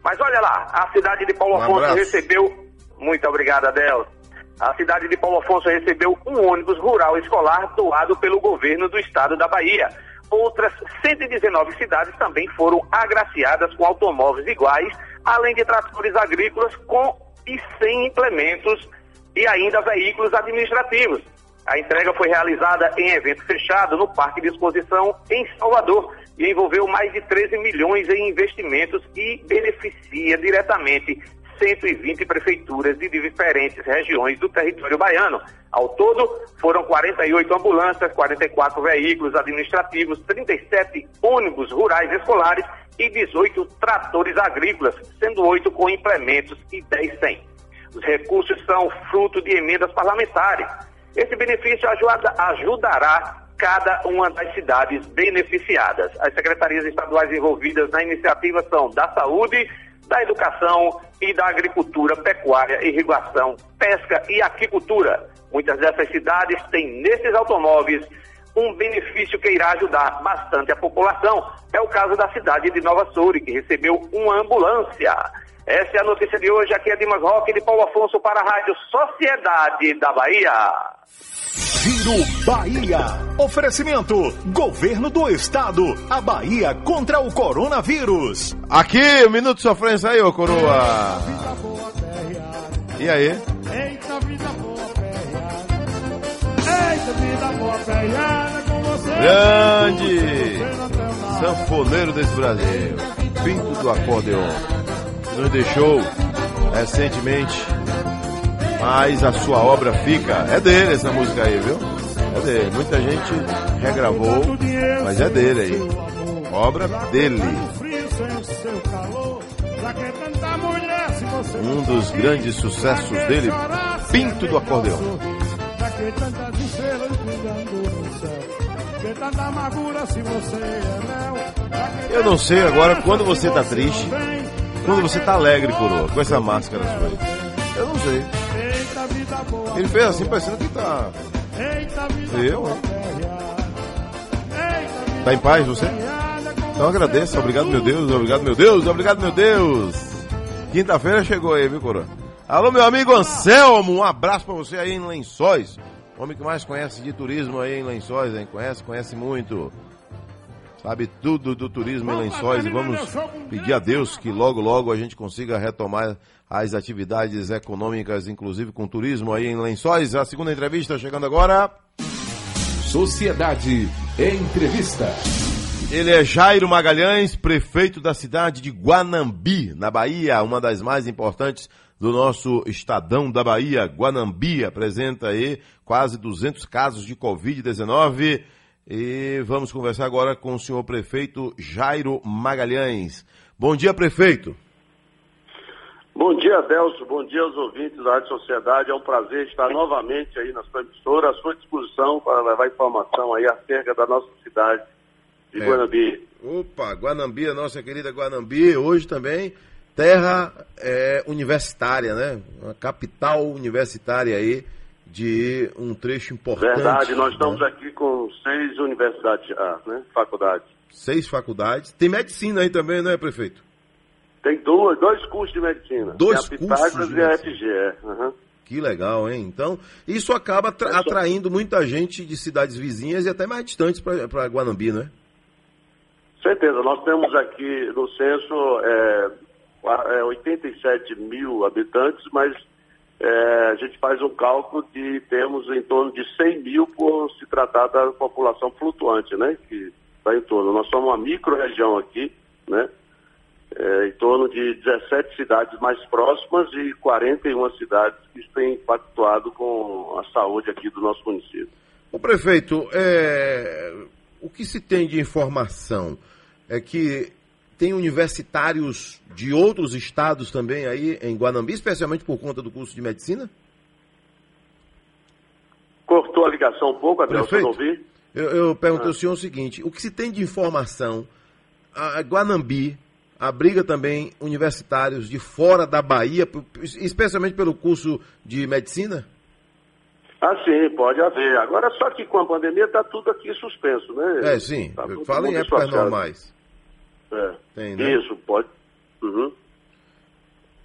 [SPEAKER 15] Mas olha lá, a cidade de Paulo
[SPEAKER 3] Um
[SPEAKER 15] Afonso
[SPEAKER 3] abraço.
[SPEAKER 15] recebeu. Muito obrigado, Adelson. A cidade de Paulo Afonso recebeu um ônibus rural escolar doado pelo governo do estado da Bahia. Outras 119 cidades também foram agraciadas com automóveis iguais, além de tratores agrícolas com e sem implementos e ainda veículos administrativos. A entrega foi realizada em evento fechado no Parque de Exposição em Salvador e envolveu mais de 13 milhões em investimentos e beneficia diretamente 120 prefeituras de diferentes regiões do território baiano. Ao todo, foram 48 ambulâncias, 44 veículos administrativos, 37 ônibus rurais escolares e 18 tratores agrícolas, sendo 8 com implementos e 10 sem. Os recursos são fruto de emendas parlamentares. Esse benefício ajuda- ajudará cada uma das cidades beneficiadas. As secretarias estaduais envolvidas na iniciativa são da Saúde, da Educação e da Agricultura, Pecuária, Irrigação, Pesca e Aquicultura. Muitas dessas cidades têm nesses automóveis um benefício que irá ajudar bastante a população. É o caso da cidade de Nova Soure, que recebeu uma ambulância. Essa é a notícia de hoje. Aqui é Dimas Roque de Paulo Afonso para a Rádio Sociedade da Bahia.
[SPEAKER 10] Giro Bahia. Oferecimento: Governo do Estado. A Bahia contra o coronavírus.
[SPEAKER 3] Aqui, um minuto de sofrência aí, ô coroa. E aí?
[SPEAKER 1] Eita vida boa, Eita vida boa, com você.
[SPEAKER 3] Grande sanfoneiro desse Brasil, Pinto do Acordeon, nos deixou recentemente, mas a sua obra fica. É dele essa música aí, viu? É dele. Muita gente regravou, mas é dele aí. Obra dele. Um dos grandes sucessos dele, Pinto do
[SPEAKER 1] que
[SPEAKER 3] Eu não sei agora quando você tá triste, quando você tá alegre, coroa, com essa máscara sua aí. Eu não sei. Ele fez assim, parecendo que tá. Eu, hein? Tá em paz você? Então agradeço, obrigado meu Deus, obrigado meu Deus, obrigado meu Deus. Quinta-feira chegou aí, viu, coroa? Alô, meu amigo Anselmo, um abraço pra você aí em Lençóis. Homem que mais conhece de turismo aí em Lençóis, hein? Conhece, conhece muito. Sabe tudo do turismo em Lençóis e vamos pedir a Deus que logo, logo a gente consiga retomar as atividades econômicas, inclusive com turismo aí em Lençóis. A segunda entrevista chegando agora.
[SPEAKER 2] Sociedade Entrevista.
[SPEAKER 3] Ele é Jairo Magalhães, prefeito da cidade de Guanambi, na Bahia, uma das mais importantes do nosso estadão da Bahia. Guanambi apresenta aí quase 200 casos de Covid-19 e vamos conversar agora com o senhor prefeito Jairo Magalhães. Bom dia, prefeito.
[SPEAKER 16] Bom dia, Adelso. Bom dia aos ouvintes da Rádio Sociedade. É um prazer estar novamente aí na sua emissora, à sua disposição para levar informação aí acerca da nossa cidade de
[SPEAKER 3] É.
[SPEAKER 16] Guanambi.
[SPEAKER 3] Opa, Guanambi, a nossa querida Guanambi, hoje também terra é, universitária, né? Uma capital universitária aí de um trecho importante.
[SPEAKER 16] Verdade, nós
[SPEAKER 3] né?
[SPEAKER 16] estamos aqui com seis universidades, ah, né? Faculdades.
[SPEAKER 3] Seis faculdades. Tem medicina aí também, não é, prefeito?
[SPEAKER 16] Tem duas, dois cursos de medicina.
[SPEAKER 3] Dois
[SPEAKER 16] Pitágoras
[SPEAKER 3] cursos de
[SPEAKER 16] e a. FG, é. Aham.
[SPEAKER 3] Que legal, hein? Então, isso acaba tra- atraindo muita gente de cidades vizinhas e até mais distantes para Guanambi, não é?
[SPEAKER 16] Certeza, nós temos aqui no censo é, qua- é, 87 mil habitantes, mas é, a gente faz um cálculo de temos em torno de 100 mil por se tratar da população flutuante, né? Que está em torno. Nós somos uma micro-região aqui, né? É, em torno de 17 cidades mais próximas e 41 cidades que têm impactuado com a saúde aqui do nosso município.
[SPEAKER 3] O prefeito, é, o que se tem de informação é que tem universitários de outros estados também aí em Guanambi, especialmente por conta do curso de medicina?
[SPEAKER 16] Cortou a ligação um pouco, até
[SPEAKER 3] Prefeito?
[SPEAKER 16] não ouvir?
[SPEAKER 3] Eu, eu perguntei
[SPEAKER 16] Ah.
[SPEAKER 3] ao senhor o seguinte: o que se tem de informação? A Guanambi abriga também universitários de fora da Bahia, especialmente pelo curso de medicina?
[SPEAKER 16] Ah, sim, pode haver. Agora, só que com a pandemia está tudo aqui suspenso, né?
[SPEAKER 3] É, sim.
[SPEAKER 16] Tá
[SPEAKER 3] Fala em épocas normais.
[SPEAKER 16] É.
[SPEAKER 3] Tem, né?
[SPEAKER 16] Isso, pode. Uhum.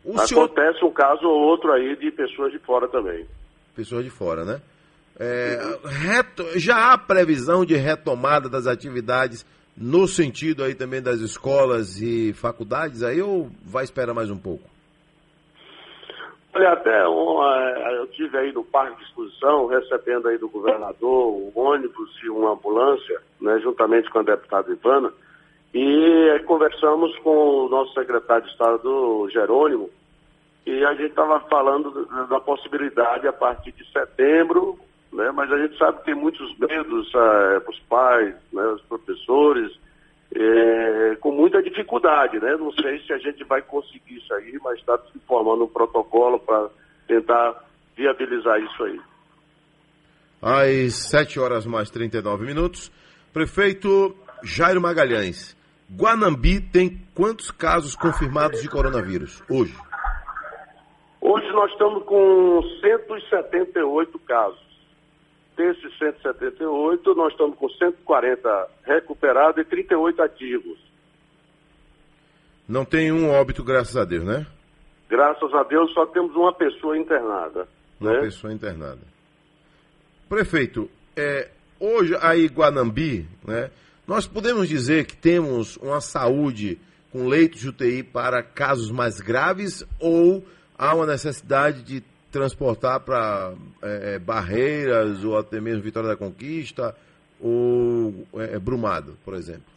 [SPEAKER 3] O senhor-
[SPEAKER 16] Acontece um caso ou outro aí de pessoas de fora também.
[SPEAKER 3] Pessoas de fora, né? É, reto- já há previsão de retomada das atividades no sentido aí também das escolas e faculdades aí ou vai esperar mais um pouco?
[SPEAKER 16] Olha, até eh, eu tive aí no Parque de Exposição, recebendo aí do governador um ônibus e uma ambulância, né, juntamente com a deputada Ivana, e eh, conversamos com o nosso secretário de Estado, Jerônimo, e a gente estava falando da- da possibilidade a partir de setembro, né, mas a gente sabe que tem muitos medos para os pais, né, os professores, eh, com muita dificuldade, né? Não sei se a gente vai conseguir isso aí, mas está se formando um protocolo para tentar viabilizar isso aí.
[SPEAKER 3] Às 7 horas mais 39 minutos, prefeito Jairo Magalhães, Guanambi tem quantos casos confirmados de coronavírus hoje?
[SPEAKER 16] Hoje nós estamos com 178 casos. Desses 178, nós estamos com 140 recuperados e 38 ativos.
[SPEAKER 3] Não tem um óbito, graças a Deus, né?
[SPEAKER 16] Graças a Deus, só temos uma pessoa internada.
[SPEAKER 3] Uma
[SPEAKER 16] né?
[SPEAKER 3] pessoa internada. Prefeito, é, hoje aí Guanambi, né, nós podemos dizer que temos uma saúde com leitos de UTI para casos mais graves ou há uma necessidade de transportar para é, é, Barreiras ou até mesmo Vitória da Conquista ou é, é, Brumado, por exemplo?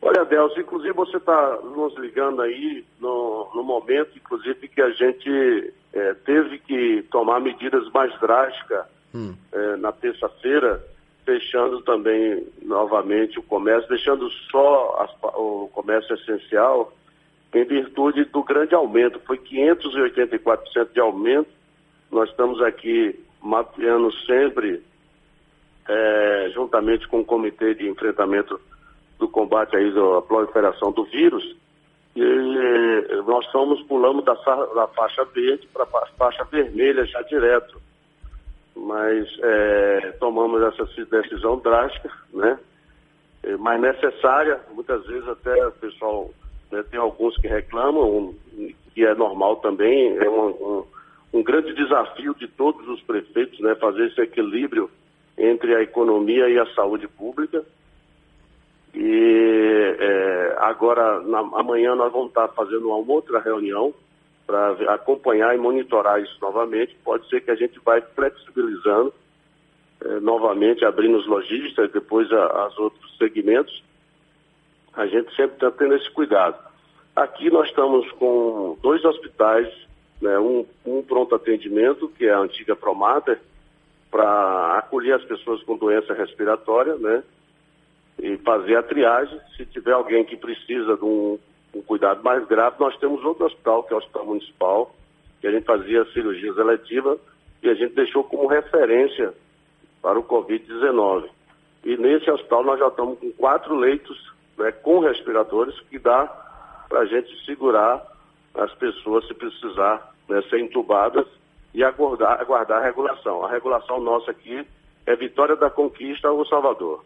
[SPEAKER 16] Olha, Delcio, inclusive você está nos ligando aí no, no momento, inclusive, que a gente eh, teve que tomar medidas mais drásticas
[SPEAKER 3] Hum.
[SPEAKER 16] eh, na terça-feira, fechando também novamente o comércio, deixando só as o comércio essencial, em virtude do grande aumento. Foi 584% de aumento. Nós estamos aqui mapeando sempre, eh, juntamente com o Comitê de Enfrentamento do combate à proliferação do vírus, e eh, nós estamos pulando da, da faixa verde para a faixa vermelha já direto. Mas eh, tomamos essa ci- decisão drástica, né? Eh, mas necessária, muitas vezes até o pessoal, né, tem alguns que reclamam, que é normal também, é um, um, um grande desafio de todos os prefeitos, né? Fazer esse equilíbrio entre a economia e a saúde pública. E é, agora, na, amanhã, nós vamos estar fazendo uma outra reunião para acompanhar e monitorar isso novamente. Pode ser que a gente vai flexibilizando é, novamente, abrindo os lojistas, depois as outros segmentos. A gente sempre está tendo esse cuidado. Aqui nós estamos com dois hospitais, né, um, um pronto atendimento, que é a antiga Promater, para acolher as pessoas com doença respiratória, né? e fazer a triagem. Se tiver alguém que precisa de um, um cuidado mais grave, nós temos outro hospital, que é o Hospital Municipal, que a gente fazia cirurgias eletivas e a gente deixou como referência para o Covid-19. E nesse hospital nós já estamos com quatro leitos né, com respiradores que dá para a gente segurar as pessoas se precisar né, ser entubadas e aguardar, aguardar a regulação. A regulação nossa aqui é Vitória da Conquista ou Salvador.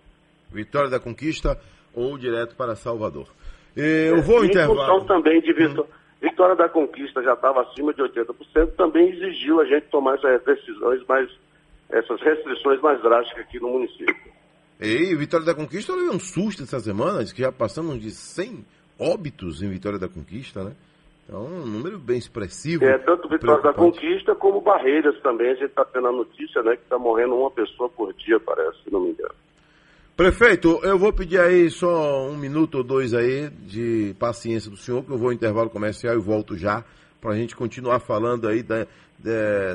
[SPEAKER 3] Vitória da Conquista ou direto para Salvador. Eu vou
[SPEAKER 16] em
[SPEAKER 3] intervalo.
[SPEAKER 16] função também de Vitó- Vitória da Conquista já estava acima de 80%, também exigiu a gente tomar essas decisões mais, essas restrições mais drásticas aqui no município.
[SPEAKER 3] E Vitória da Conquista levou um susto essa semana, diz que já passamos de 100 óbitos em Vitória da Conquista, né? Então, um número bem expressivo.
[SPEAKER 16] É, tanto Vitória da. Conquista como Barreiras também, a gente está tendo a notícia, né, que está morrendo uma pessoa por dia, parece, se não me engano.
[SPEAKER 3] Prefeito, eu vou pedir aí só um minuto ou dois aí de paciência do senhor, que eu vou ao intervalo comercial e volto já para a gente continuar falando aí da-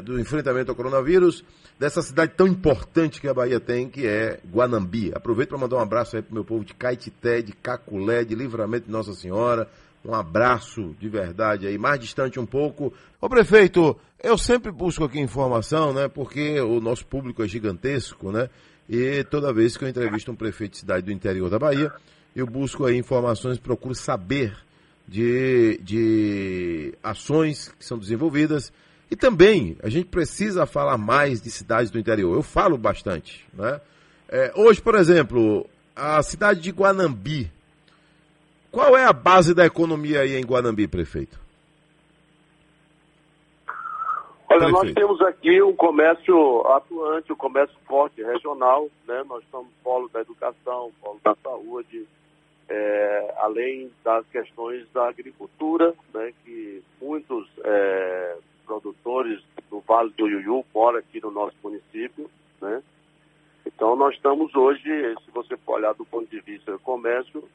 [SPEAKER 3] do enfrentamento ao coronavírus, dessa cidade tão importante que a Bahia tem, que é Guanambi. Aproveito para mandar um abraço aí pro meu povo de Caetité, de Caculé, de Livramento de Nossa Senhora. Um abraço de verdade aí, mais distante um pouco. Ô prefeito, eu sempre busco aqui informação, né? Porque o nosso público é gigantesco, né? E toda vez que eu entrevisto um prefeito de cidade do interior da Bahia, eu busco aí informações, procuro saber de, de ações que são desenvolvidas. E também a gente precisa falar mais de cidades do interior. Eu falo bastante. Né? É, hoje, por exemplo, a cidade de Guanambi. Qual é a base da economia aí em Guanambi, prefeito?
[SPEAKER 16] Olha, nós
[SPEAKER 3] Prefeito.
[SPEAKER 16] temos aqui um comércio atuante, um comércio forte, regional, né? Nós somos polo da educação, polo da saúde, é, além das questões da agricultura, né? Que muitos é, produtores do Vale do Iuiú moram aqui no nosso município, né? Então nós estamos hoje, se você for olhar do ponto de vista do comércio,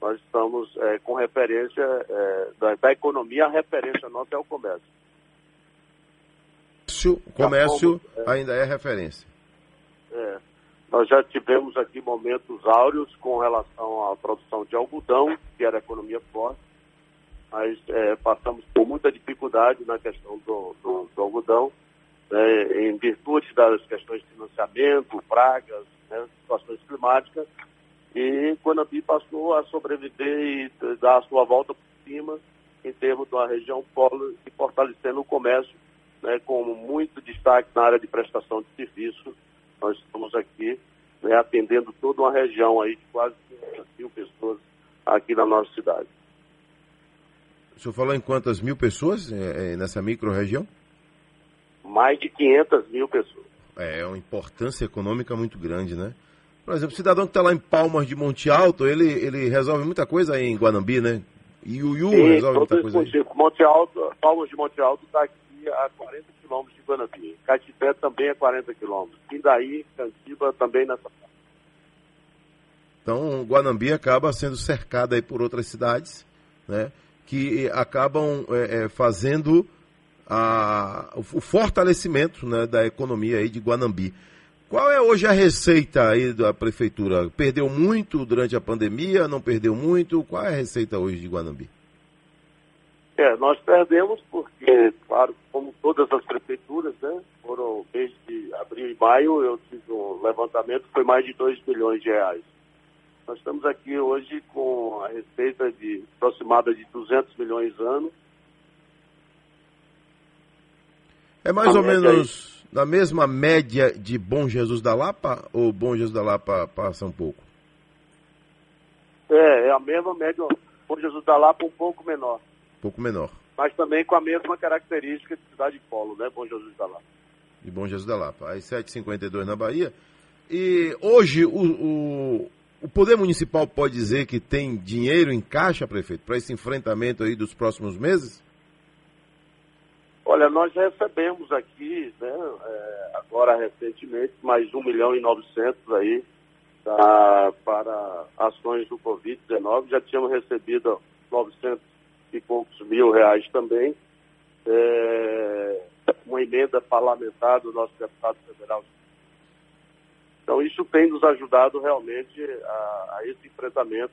[SPEAKER 16] nós estamos é, com referência é, da, da economia, a referência nossa é o comércio.
[SPEAKER 3] O comércio
[SPEAKER 16] fomos, é.
[SPEAKER 3] ainda é referência.
[SPEAKER 16] É, nós já tivemos aqui momentos áureos com relação à produção de algodão, que era economia forte, mas é, passamos por muita dificuldade na questão do, do- do algodão, né, em virtude das questões de financiamento, pragas, né, situações climáticas, e Guanabi passou a sobreviver e dar a sua volta por cima em termos de uma região polo e fortalecendo o comércio, né, com muito destaque na área de prestação de serviço. Nós estamos aqui né, atendendo toda uma região aí de quase 500 mil pessoas aqui na nossa cidade.
[SPEAKER 3] O senhor falou em quantas mil pessoas é, é, nessa micro-região?
[SPEAKER 16] Mais de 500 mil pessoas.
[SPEAKER 3] É uma importância econômica muito grande, né? Por exemplo, o cidadão que está lá em Palmas de Monte Alto, ele, ele resolve muita coisa aí em Guanambi, né? E o Iu resolve muita coisa aí.
[SPEAKER 16] Monte Alto, Palmas de Monte Alto está aqui a 40 quilômetros de Guanabi. Catipé também é 40 quilômetros. Pindaí, Cantiba também nessa
[SPEAKER 3] Então, Guanambi acaba sendo cercada aí por outras cidades, né? Que acabam é, é, fazendo a, o o fortalecimento né, da economia aí de Guanambi. Qual é hoje a receita aí da prefeitura? Perdeu muito durante a pandemia? Não perdeu muito? Qual é a receita hoje de Guanambi?
[SPEAKER 16] É, nós perdemos porque, claro, como todas as prefeituras, né, foram mês de abril e maio, eu fiz um levantamento, foi mais de 2 bilhões de reais. Nós estamos aqui hoje com a receita de aproximada de 200 milhões ano.
[SPEAKER 3] É mais
[SPEAKER 16] A
[SPEAKER 3] ou menos na mesma média de Bom Jesus da Lapa ou Bom Jesus da Lapa passa um pouco?
[SPEAKER 16] É, é a mesma média, Bom Jesus da Lapa um pouco menor,
[SPEAKER 3] Um pouco menor.
[SPEAKER 16] mas também com a mesma característica de cidade de polo, né, Bom Jesus da Lapa.
[SPEAKER 3] de Bom Jesus da Lapa, às 7h52 na Bahia. E hoje o, o, o Poder Municipal pode dizer que tem dinheiro em caixa, prefeito, para esse enfrentamento aí dos próximos meses?
[SPEAKER 16] Olha, nós recebemos aqui, né, é, agora recentemente, mais 1 milhão e 900 aí tá, para ações do Covid-19. Já tínhamos recebido 900 e poucos mil reais também. É, uma emenda parlamentar do nosso deputado federal. Então, isso tem nos ajudado realmente a, a esse enfrentamento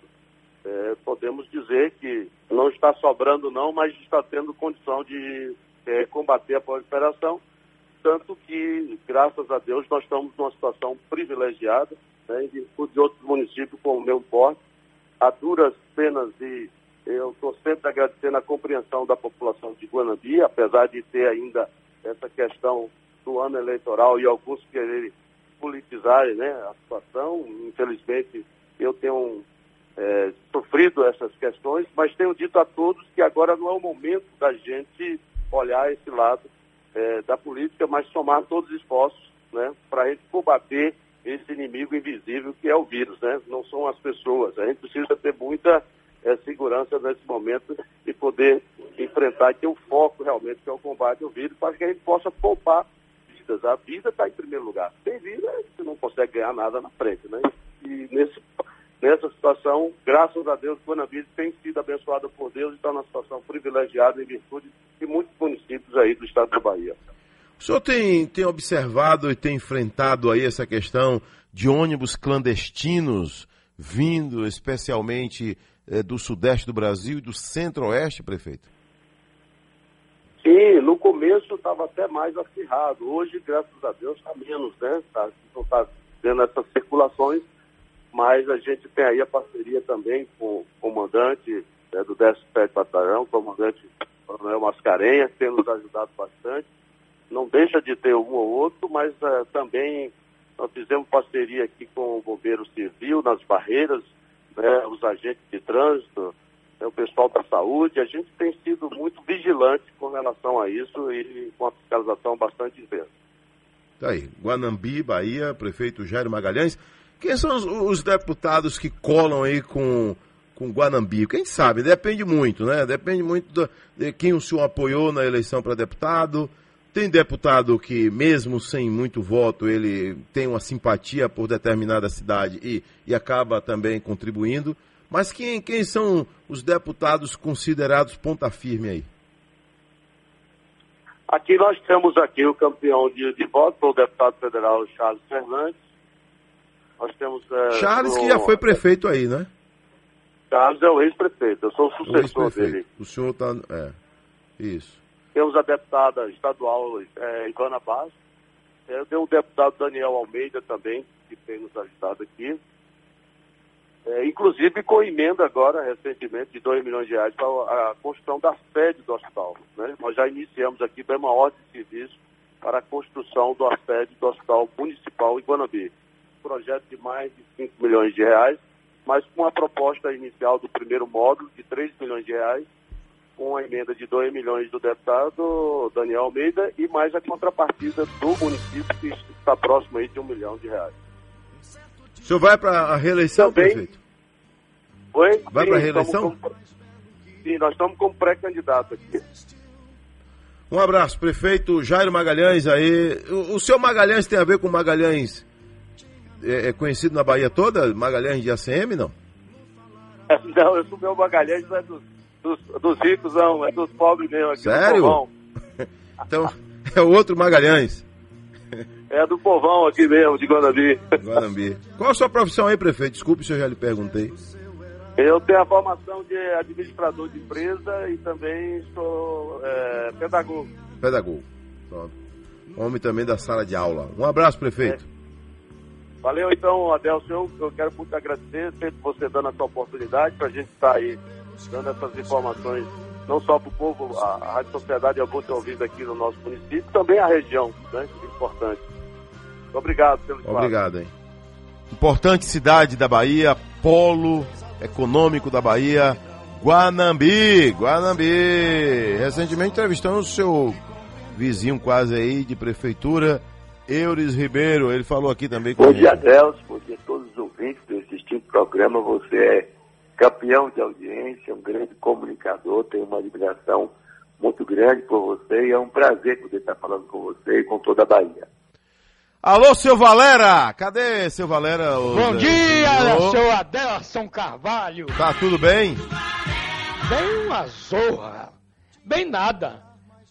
[SPEAKER 16] é, podemos dizer que não está sobrando não, mas está tendo condição de é, combater a proliferação, tanto que, graças a Deus, nós estamos numa situação privilegiada, né, em virtude de outros municípios como o meu porte, a duras penas e eu estou sempre agradecendo a compreensão da população de Guanambi, apesar de ter ainda essa questão do ano eleitoral e alguns quererem politizar né, a situação. Infelizmente, eu tenho é, sofrido essas questões, mas tenho dito a todos que agora não é o momento da gente olhar esse lado é, da política, mas somar todos os esforços né, para a gente combater esse inimigo invisível que é o vírus, né? não são as pessoas. A gente precisa ter muita é, segurança nesse momento e poder enfrentar e ter o foco realmente que é o combate ao vírus para que a gente possa poupar vidas. A vida está em primeiro lugar. Sem vida, você não consegue ganhar nada na frente. Né? E nesse, nessa situação, graças a Deus, Guanabara tem sido abençoada por Deus e está numa situação privilegiada em virtude de muitos municípios aí do estado da Bahia.
[SPEAKER 3] O senhor tem, tem observado e tem enfrentado aí essa questão de ônibus clandestinos vindo especialmente do sudeste do Brasil e do centro-oeste, prefeito?
[SPEAKER 16] Sim, no começo estava até mais acirrado. Hoje, graças a Deus, está menos, né? Tá, não está tendo essas circulações, mas a gente tem aí a parceria também com o comandante né, do 17 Batalhão, o comandante Coronel Mascarenhas, tem nos ajudado bastante não deixa de ter um ou outro, mas uh, também nós fizemos parceria aqui com o Bombeiro Civil nas barreiras, né, os agentes de trânsito, né, o pessoal da saúde. A gente tem sido muito vigilante com relação a isso e com a fiscalização bastante intensa.
[SPEAKER 3] Tá aí, Guanambi, Bahia, prefeito Jairo Magalhães. Quem são os, os deputados que colam aí com, com Guanambi? Quem sabe? Depende muito, né? Depende muito do, de quem o senhor apoiou na eleição para deputado. Tem deputado que, mesmo sem muito voto, ele tem uma simpatia por determinada cidade e, e acaba também contribuindo. Mas quem, quem são os deputados considerados ponta firme aí?
[SPEAKER 16] Aqui nós temos aqui o campeão de, de voto, o deputado federal Charles Fernandes. Nós temos. É,
[SPEAKER 3] Charles, que já foi prefeito aí, né?
[SPEAKER 16] Charles é o ex-prefeito, eu sou o sucessor o dele.
[SPEAKER 3] O senhor está. É, isso.
[SPEAKER 16] Temos a deputada estadual é, Ivana Bastos. É, tem o deputado Daniel Almeida também, que tem nos ajudado aqui. É, inclusive com emenda agora, recentemente, de 2 milhões de reais para a construção da sede do hospital. Né? Nós já iniciamos aqui bem uma ordem de serviço para a construção da sede do Hospital Municipal em Guanabí. Projeto de mais de 5 milhões de reais, mas com a proposta inicial do primeiro módulo de 3 milhões de reais com a emenda de 2 milhões do deputado Daniel Almeida e mais a contrapartida do município, que está próximo aí de um milhão de reais.
[SPEAKER 3] O senhor vai para a reeleição, Também, prefeito?
[SPEAKER 16] Oi?
[SPEAKER 3] Vai para a reeleição?
[SPEAKER 16] Como, sim, nós estamos como pré-candidato aqui.
[SPEAKER 3] Um abraço, prefeito Jairo Magalhães aí. O, o seu Magalhães tem a ver com Magalhães é, é conhecido na Bahia toda? Magalhães de ACM, não?
[SPEAKER 16] Não, eu sou meu Magalhães, mas dos dos, dos ricos, não, é dos pobres mesmo. Aqui
[SPEAKER 3] Sério? então, é o outro Magalhães.
[SPEAKER 16] É do povão aqui mesmo, de Guanambi.
[SPEAKER 3] Guanambi. Qual a sua profissão aí, prefeito? Desculpe se eu já lhe perguntei.
[SPEAKER 16] Eu tenho a formação de administrador de empresa e também sou é, pedagogo.
[SPEAKER 3] Pedagogo. Pronto. Homem também da sala de aula. Um abraço, prefeito. É.
[SPEAKER 16] Valeu então, Adelson. Eu quero muito agradecer sempre você dando essa oportunidade para a gente estar tá aí dando essas informações, não só para o povo, a, a Rádio Sociedade é muito ouvida aqui no nosso município, também a região, né? É importante. Obrigado pelo espaço.
[SPEAKER 3] Obrigado, hein? Importante cidade da Bahia, polo econômico da Bahia, Guanambi, Guanambi. Recentemente entrevistamos o seu vizinho quase aí de prefeitura, Eures Ribeiro. Ele falou aqui também
[SPEAKER 17] comigo. Bom dia, Deus. Bom dia a todos os ouvintes desse distinto programa. Você é campeão de audiência, um grande comunicador, tenho uma admiração muito grande por você e é um prazer poder estar falando com você e com toda a Bahia.
[SPEAKER 3] Alô, seu Valera! Cadê seu Valera?
[SPEAKER 18] Bom dia, seu Adelson Carvalho!
[SPEAKER 3] Tá tudo bem?
[SPEAKER 18] Bem uma zorra. Bem nada.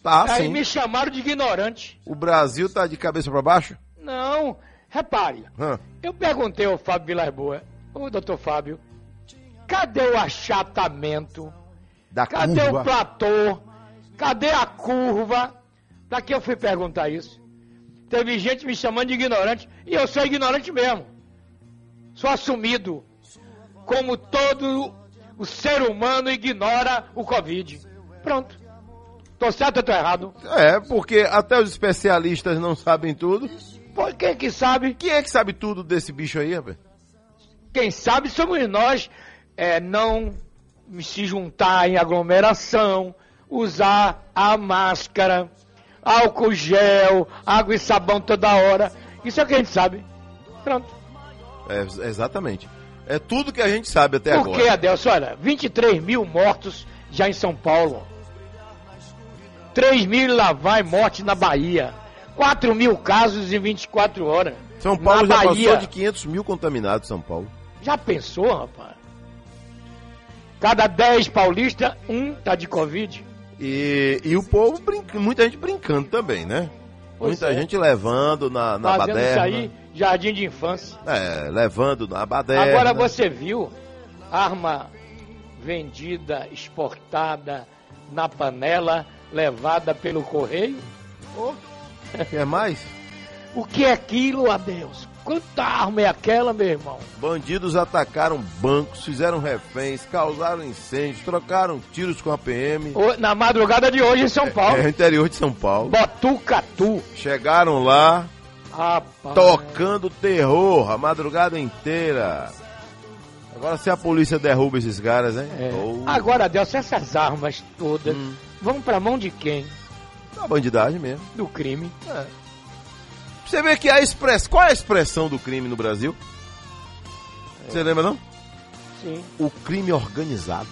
[SPEAKER 3] Tá,
[SPEAKER 18] Aí
[SPEAKER 3] sim.
[SPEAKER 18] me chamaram de ignorante.
[SPEAKER 3] O Brasil tá de cabeça para baixo?
[SPEAKER 18] Não, repare.
[SPEAKER 3] Hã.
[SPEAKER 18] Eu perguntei ao Fábio Vilas Boa, ô doutor Fábio, Cadê o achatamento?
[SPEAKER 3] Da
[SPEAKER 18] Cadê
[SPEAKER 3] curva.
[SPEAKER 18] o platô? Cadê a curva? Pra que eu fui perguntar isso? Teve gente me chamando de ignorante e eu sou ignorante mesmo. Sou assumido. Como todo o ser humano ignora o Covid. Pronto. Tô certo ou tô errado?
[SPEAKER 3] É, porque até os especialistas não sabem tudo.
[SPEAKER 18] Por quem que sabe?
[SPEAKER 3] Quem é que sabe tudo desse bicho aí, rapaz?
[SPEAKER 18] Quem sabe somos nós é, não se juntar em aglomeração, usar a máscara, álcool gel, água e sabão toda hora. Isso é o que a gente sabe. Pronto.
[SPEAKER 3] É, exatamente. É tudo que a gente sabe até
[SPEAKER 18] Por
[SPEAKER 3] agora.
[SPEAKER 18] que, Adelson? Olha, 23 mil mortos já em São Paulo. 3 mil lá vai morte na Bahia. 4 mil casos em 24 horas.
[SPEAKER 3] São Paulo
[SPEAKER 18] na
[SPEAKER 3] já
[SPEAKER 18] Bahia.
[SPEAKER 3] passou de 500 mil contaminados, São Paulo.
[SPEAKER 18] Já pensou, rapaz? Cada 10 paulistas, um tá de Covid.
[SPEAKER 3] E, e o povo, brinca, muita gente brincando também, né?
[SPEAKER 18] Pois
[SPEAKER 3] muita
[SPEAKER 18] é.
[SPEAKER 3] gente levando na, na
[SPEAKER 18] Fazendo isso
[SPEAKER 3] baderna.
[SPEAKER 18] aí, jardim de infância.
[SPEAKER 3] É, levando na baderna.
[SPEAKER 18] Agora você viu arma vendida, exportada na panela, levada pelo correio?
[SPEAKER 3] Quer mais?
[SPEAKER 18] O que é aquilo, Adeus? Quanta arma é aquela, meu irmão?
[SPEAKER 3] Bandidos atacaram bancos, fizeram reféns, causaram incêndios, trocaram tiros com a PM.
[SPEAKER 18] Na madrugada de hoje em São Paulo.
[SPEAKER 3] É, no interior de São Paulo.
[SPEAKER 18] Botucatu.
[SPEAKER 3] Chegaram lá,
[SPEAKER 18] Rapaz.
[SPEAKER 3] tocando terror a madrugada inteira. Agora se a polícia derruba esses caras, hein?
[SPEAKER 18] É.
[SPEAKER 3] Ou
[SPEAKER 18] Agora, Adelson, essas armas todas
[SPEAKER 3] Hum.
[SPEAKER 18] vão pra mão de quem?
[SPEAKER 3] a bandidagem mesmo.
[SPEAKER 18] Do crime.
[SPEAKER 3] É. Você vê que a express... qual é a expressão do crime no Brasil? Você lembra não?
[SPEAKER 18] Sim.
[SPEAKER 3] O crime organizado.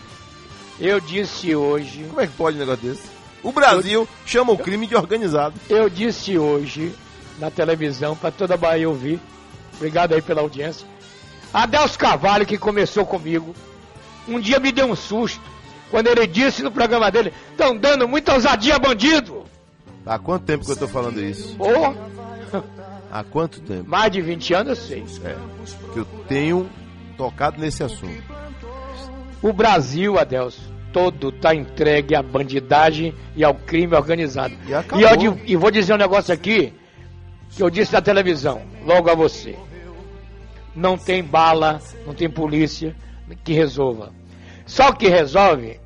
[SPEAKER 18] Eu disse hoje.
[SPEAKER 3] Como é que pode um negócio desse? O Brasil chama o crime de organizado.
[SPEAKER 18] Eu disse hoje na televisão para toda a Bahia ouvir. Obrigado aí pela audiência. Adelso Carvalho, que começou comigo, um dia me deu um susto quando ele disse no programa dele: estão dando muita ousadia a bandido.
[SPEAKER 3] Há quanto tempo que eu tô falando isso?
[SPEAKER 18] Ô,
[SPEAKER 3] Há quanto tempo?
[SPEAKER 18] mais de 20 anos eu sei.
[SPEAKER 3] É, que eu tenho tocado nesse assunto.
[SPEAKER 18] O Brasil, Adelso, todo tá entregue à bandidagem e ao crime organizado.
[SPEAKER 3] E.
[SPEAKER 18] E, eu e vou dizer um negócio aqui que eu disse na televisão, logo a você. Não tem bala, não tem polícia que resolva. Só o que resolve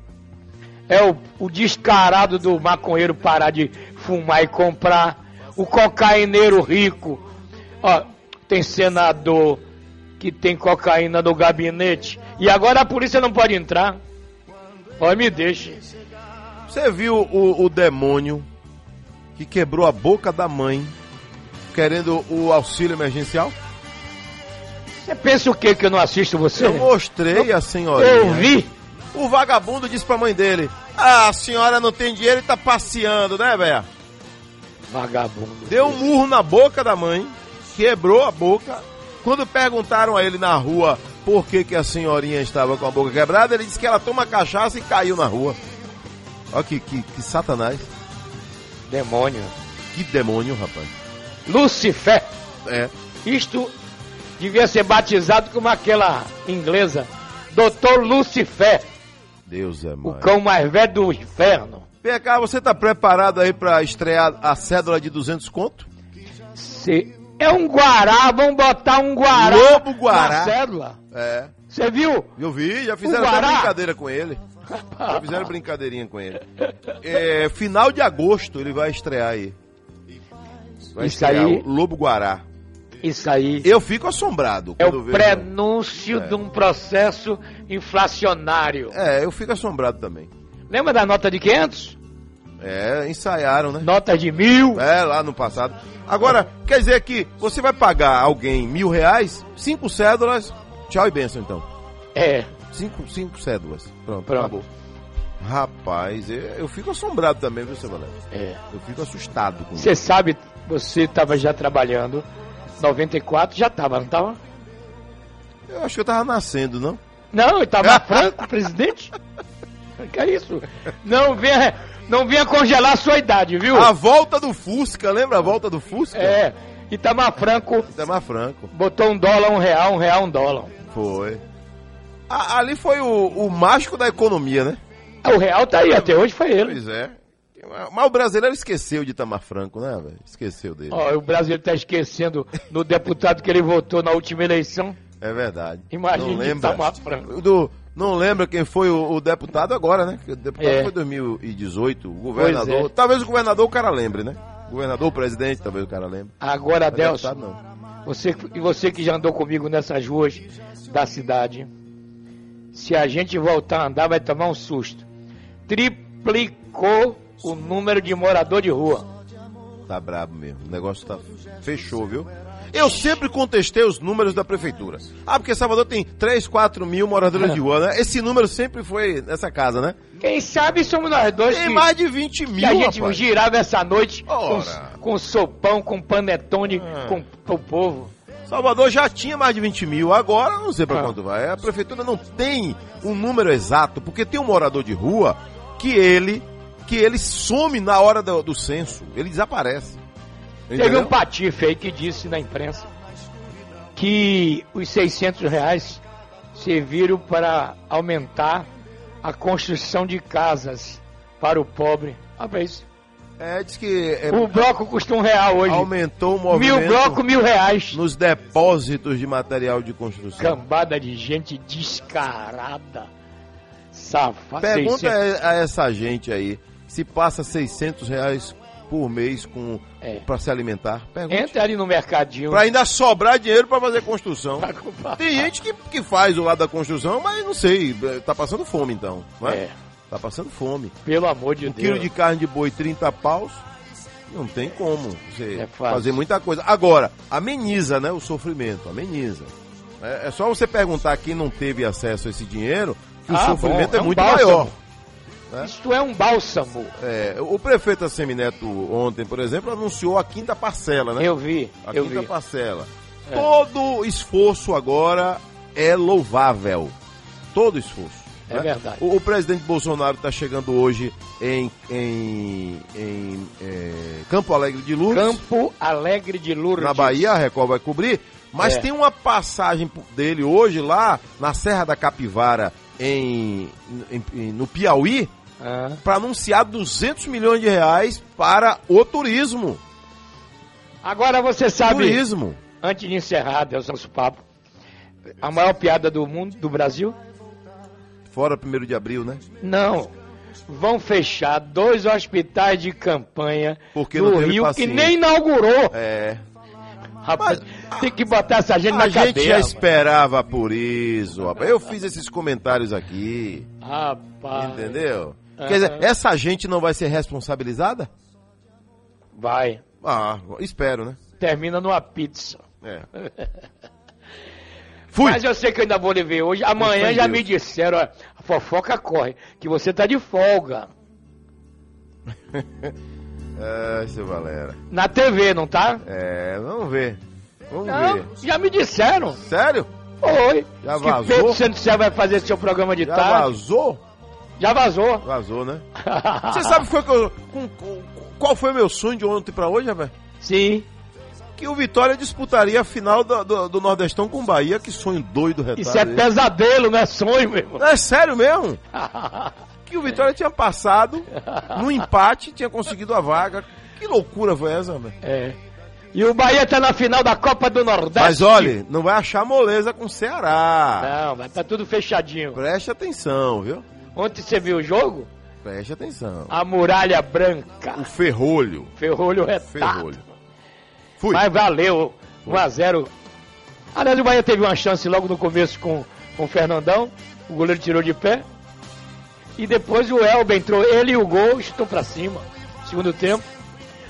[SPEAKER 18] é o, o descarado do maconheiro parar de fumar e comprar, o cocaineiro rico. Ó, tem senador que tem cocaína no gabinete e agora a polícia não pode entrar. Ó, me deixa.
[SPEAKER 3] Você viu o, o demônio que quebrou a boca da mãe querendo o auxílio emergencial?
[SPEAKER 18] Você pensa o que que eu não assisto você?
[SPEAKER 3] Eu mostrei a senhorinha.
[SPEAKER 18] Eu vi.
[SPEAKER 3] O vagabundo disse pra mãe dele: Ah, a senhora não tem dinheiro e tá passeando, né, velho?
[SPEAKER 18] Vagabundo.
[SPEAKER 3] Deu um murro na boca da mãe, quebrou a boca. Quando perguntaram a ele na rua por que, que a senhorinha estava com a boca quebrada, ele disse que ela toma cachaça e caiu na rua. Olha que, que, que satanás.
[SPEAKER 18] Demônio.
[SPEAKER 3] Que demônio, rapaz.
[SPEAKER 18] Lucifer.
[SPEAKER 3] É.
[SPEAKER 18] Isto devia ser batizado como aquela inglesa. Doutor Lucifer.
[SPEAKER 3] Deus é
[SPEAKER 18] O
[SPEAKER 3] mais.
[SPEAKER 18] cão mais velho do inferno.
[SPEAKER 3] Vem cá, você tá preparado aí pra estrear a cédula de 200 conto?
[SPEAKER 18] Se é um guará, vamos botar um guará
[SPEAKER 3] Lobo guará.
[SPEAKER 18] na cédula.
[SPEAKER 3] É.
[SPEAKER 18] Você viu?
[SPEAKER 3] Eu vi, já fizeram até brincadeira com ele. Já fizeram brincadeirinha com ele. É, final de agosto ele vai estrear aí. Vai
[SPEAKER 18] Isso
[SPEAKER 3] estrear
[SPEAKER 18] aí-
[SPEAKER 3] o Lobo Guará.
[SPEAKER 18] Isso aí
[SPEAKER 3] Eu fico assombrado
[SPEAKER 18] é
[SPEAKER 3] quando
[SPEAKER 18] o
[SPEAKER 3] vejo.
[SPEAKER 18] prenúncio
[SPEAKER 3] É.
[SPEAKER 18] de um processo inflacionário.
[SPEAKER 3] É, eu fico assombrado também.
[SPEAKER 18] Lembra da nota de 500?
[SPEAKER 3] É, ensaiaram, né?
[SPEAKER 18] Nota de mil?
[SPEAKER 3] É, lá no passado. Agora, quer dizer que você vai pagar alguém mil reais, cinco cédulas, tchau e benção então.
[SPEAKER 18] É.
[SPEAKER 3] Cinco, cinco cédulas. Pronto,
[SPEAKER 18] Pronto.
[SPEAKER 3] acabou. Rapaz, eu, eu fico assombrado também, viu, seu Valério?
[SPEAKER 18] É.
[SPEAKER 3] Eu fico assustado com
[SPEAKER 18] Você sabe, você estava já trabalhando. 94 já estava, não estava?
[SPEAKER 3] Eu acho que eu tava nascendo, não?
[SPEAKER 18] Não, estava franco, presidente. Que é isso? Não venha, não venha congelar a sua idade, viu?
[SPEAKER 3] A volta do Fusca, lembra a volta do Fusca?
[SPEAKER 18] É. Itamar Franco
[SPEAKER 3] Itamar Franco.
[SPEAKER 18] botou um dólar, um real, um real, um dólar.
[SPEAKER 3] Foi. A- ali foi o, o mágico da economia, né?
[SPEAKER 18] O real tá aí, até hoje foi ele.
[SPEAKER 3] Pois é. Mas o brasileiro esqueceu de Itamar Franco, né, velho? Esqueceu dele.
[SPEAKER 18] Ó, o brasileiro tá esquecendo do deputado que ele votou na última eleição.
[SPEAKER 3] É verdade.
[SPEAKER 18] Imagina Itamar Franco.
[SPEAKER 3] do, não lembra quem foi o, o deputado agora, né? O deputado
[SPEAKER 18] É.
[SPEAKER 3] foi 2018, o governador.
[SPEAKER 18] É.
[SPEAKER 3] Talvez o governador o cara lembre, né? Governador, o presidente, talvez o cara lembre.
[SPEAKER 18] Agora,
[SPEAKER 3] Mas
[SPEAKER 18] Adelson,
[SPEAKER 3] deputado, não.
[SPEAKER 18] você, e você que já andou comigo nessas ruas da cidade, se a gente voltar a andar, vai tomar um susto. Triplicou o número de morador de rua.
[SPEAKER 3] Tá brabo mesmo. O negócio tá. Fechou, viu? Eu sempre contestei os números da prefeitura. Ah, porque Salvador tem 3, 4 mil moradores de rua, né? Esse número sempre foi nessa casa, né?
[SPEAKER 18] Quem sabe somos nós dois
[SPEAKER 3] Tem
[SPEAKER 18] que,
[SPEAKER 3] mais de 20
[SPEAKER 18] que
[SPEAKER 3] mil,
[SPEAKER 18] a gente
[SPEAKER 3] rapaz.
[SPEAKER 18] girava essa noite com,
[SPEAKER 3] Ora.
[SPEAKER 18] com sopão, com panetone,
[SPEAKER 3] Ah.
[SPEAKER 18] com o povo.
[SPEAKER 3] Salvador já tinha mais de 20 mil, agora não sei pra
[SPEAKER 18] Ah.
[SPEAKER 3] quanto vai. A prefeitura não tem um número exato, porque tem um morador de rua que ele que ele some na hora do, do censo, ele desaparece.
[SPEAKER 18] Teve
[SPEAKER 3] Entendeu?
[SPEAKER 18] um patife aí que disse na imprensa que os 600 reais serviram para aumentar a construção de casas para o pobre. Rapaz,
[SPEAKER 3] É, diz que é,
[SPEAKER 18] o bloco custa um real hoje.
[SPEAKER 3] aumentou o movimento
[SPEAKER 18] Mil bloco, mil reais.
[SPEAKER 3] nos depósitos de material de construção.
[SPEAKER 18] Cambada de gente descarada. Safada.
[SPEAKER 3] Pergunta
[SPEAKER 18] 600.
[SPEAKER 3] a essa gente aí se passa 600 reais por mês com
[SPEAKER 18] É.
[SPEAKER 3] para se alimentar. Pergunta.
[SPEAKER 18] Entra ali no mercadinho.
[SPEAKER 3] Pra ainda sobrar dinheiro pra fazer construção. Tem gente que, que faz o lado da construção, mas não sei, tá passando fome então. Não é?
[SPEAKER 18] É.
[SPEAKER 3] Tá passando fome.
[SPEAKER 18] Pelo amor de
[SPEAKER 3] Um
[SPEAKER 18] Deus.
[SPEAKER 3] quilo de carne de boi, 30 paus. Não tem como você
[SPEAKER 18] É
[SPEAKER 3] fazer muita coisa. Agora, ameniza, né? O sofrimento, ameniza. É, é só você perguntar quem não teve acesso a esse dinheiro, que o
[SPEAKER 18] Ah,
[SPEAKER 3] sofrimento
[SPEAKER 18] bom,
[SPEAKER 3] é,
[SPEAKER 18] é um
[SPEAKER 3] muito
[SPEAKER 18] bálsamo.
[SPEAKER 3] maior. Né?
[SPEAKER 18] Isto é um bálsamo.
[SPEAKER 3] É, o prefeito Assemineto ontem, por exemplo, anunciou a quinta parcela, né?
[SPEAKER 18] Eu vi,
[SPEAKER 3] A
[SPEAKER 18] eu
[SPEAKER 3] quinta
[SPEAKER 18] vi.
[SPEAKER 3] parcela.
[SPEAKER 18] É.
[SPEAKER 3] Todo esforço agora é louvável. Todo esforço.
[SPEAKER 18] É
[SPEAKER 3] né?
[SPEAKER 18] verdade.
[SPEAKER 3] O, o presidente Bolsonaro está chegando hoje em, em, em, é, Campo Alegre de Lourdes,
[SPEAKER 18] Campo Alegre de Lourdes.
[SPEAKER 3] na Bahia, a Record vai cobrir. Mas
[SPEAKER 18] É.
[SPEAKER 3] tem uma passagem dele hoje lá na Serra da Capivara, em- em- no Piauí,
[SPEAKER 18] Ah.
[SPEAKER 3] para anunciar 200 milhões de reais para o turismo.
[SPEAKER 18] Agora você sabe,
[SPEAKER 3] Turismo.
[SPEAKER 18] antes de encerrar, Deus nosso papo, a maior piada do mundo, do Brasil?
[SPEAKER 3] Fora 1 de abril, né?
[SPEAKER 18] Não. Vão fechar dois hospitais de campanha
[SPEAKER 3] Porque teve
[SPEAKER 18] Rio
[SPEAKER 3] paciente.
[SPEAKER 18] que nem inaugurou.
[SPEAKER 3] É.
[SPEAKER 18] Rapaz, tem que botar essa gente
[SPEAKER 3] A
[SPEAKER 18] na
[SPEAKER 3] gente
[SPEAKER 18] cadeia.
[SPEAKER 3] já
[SPEAKER 18] rapaz.
[SPEAKER 3] esperava por isso, rapaz. Eu fiz esses comentários aqui,
[SPEAKER 18] Rapaz.
[SPEAKER 3] entendeu? Quer dizer, essa gente não vai ser responsabilizada?
[SPEAKER 18] Vai.
[SPEAKER 3] Ah, espero, né?
[SPEAKER 18] Termina numa pizza.
[SPEAKER 3] É. Fui.
[SPEAKER 18] Mas eu sei que eu ainda vou lhe ver hoje. Amanhã já
[SPEAKER 3] Deus.
[SPEAKER 18] me disseram, ó, a fofoca corre, que você tá de folga.
[SPEAKER 3] É, seu Valera.
[SPEAKER 18] Na TV, não tá?
[SPEAKER 3] É, vamos ver. Vamos
[SPEAKER 18] Não,
[SPEAKER 3] ver.
[SPEAKER 18] já me disseram.
[SPEAKER 3] Sério?
[SPEAKER 18] Foi.
[SPEAKER 3] Já
[SPEAKER 18] que
[SPEAKER 3] vazou?
[SPEAKER 18] Pedro Santos vai fazer seu programa de
[SPEAKER 3] Já
[SPEAKER 18] tarde.
[SPEAKER 3] vazou?
[SPEAKER 18] Já vazou.
[SPEAKER 3] Vazou, né? Você sabe foi que eu, com- com- qual foi o meu sonho de ontem pra hoje, rapaz?
[SPEAKER 18] Sim.
[SPEAKER 3] Que o Vitória disputaria a final do, do- do Nordestão com o Bahia. Que sonho doido, retardo.
[SPEAKER 18] Isso é
[SPEAKER 3] esse.
[SPEAKER 18] pesadelo, não é sonho, meu irmão.
[SPEAKER 3] É sério mesmo? que o Vitória tinha passado no empate, tinha conseguido a vaga. Que loucura foi essa, velho?
[SPEAKER 18] É. E o Bahia tá na final da Copa do Nordeste.
[SPEAKER 3] Mas olha, não vai achar moleza com o Ceará.
[SPEAKER 18] Não, vai tá tudo fechadinho.
[SPEAKER 3] Preste atenção, viu?
[SPEAKER 18] Ontem você viu o jogo?
[SPEAKER 3] Preste atenção.
[SPEAKER 18] A muralha branca.
[SPEAKER 3] O ferrolho.
[SPEAKER 18] Ferrolho retado.
[SPEAKER 3] Ferrolho. Fui.
[SPEAKER 18] Mas valeu. 1x0. Aliás, o Bahia teve uma chance logo no começo com, com o Fernandão. O goleiro tirou de pé. E depois o Elber entrou. Ele e o gol estou pra cima. Segundo tempo.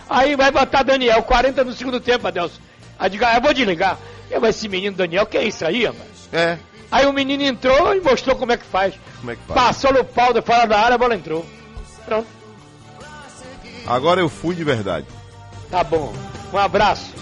[SPEAKER 18] Aí vai botar Daniel. 40 no segundo tempo, Adelson. Aí diga, ah, eu vou desligar. Eu, esse menino Daniel, que é isso aí, rapaz?
[SPEAKER 3] É.
[SPEAKER 18] Aí o menino entrou e mostrou como é que faz.
[SPEAKER 3] Como é que faz?
[SPEAKER 18] Passou no pau de fora da área, a bola entrou. Pronto.
[SPEAKER 3] Agora eu fui de verdade.
[SPEAKER 18] Tá bom. Um abraço.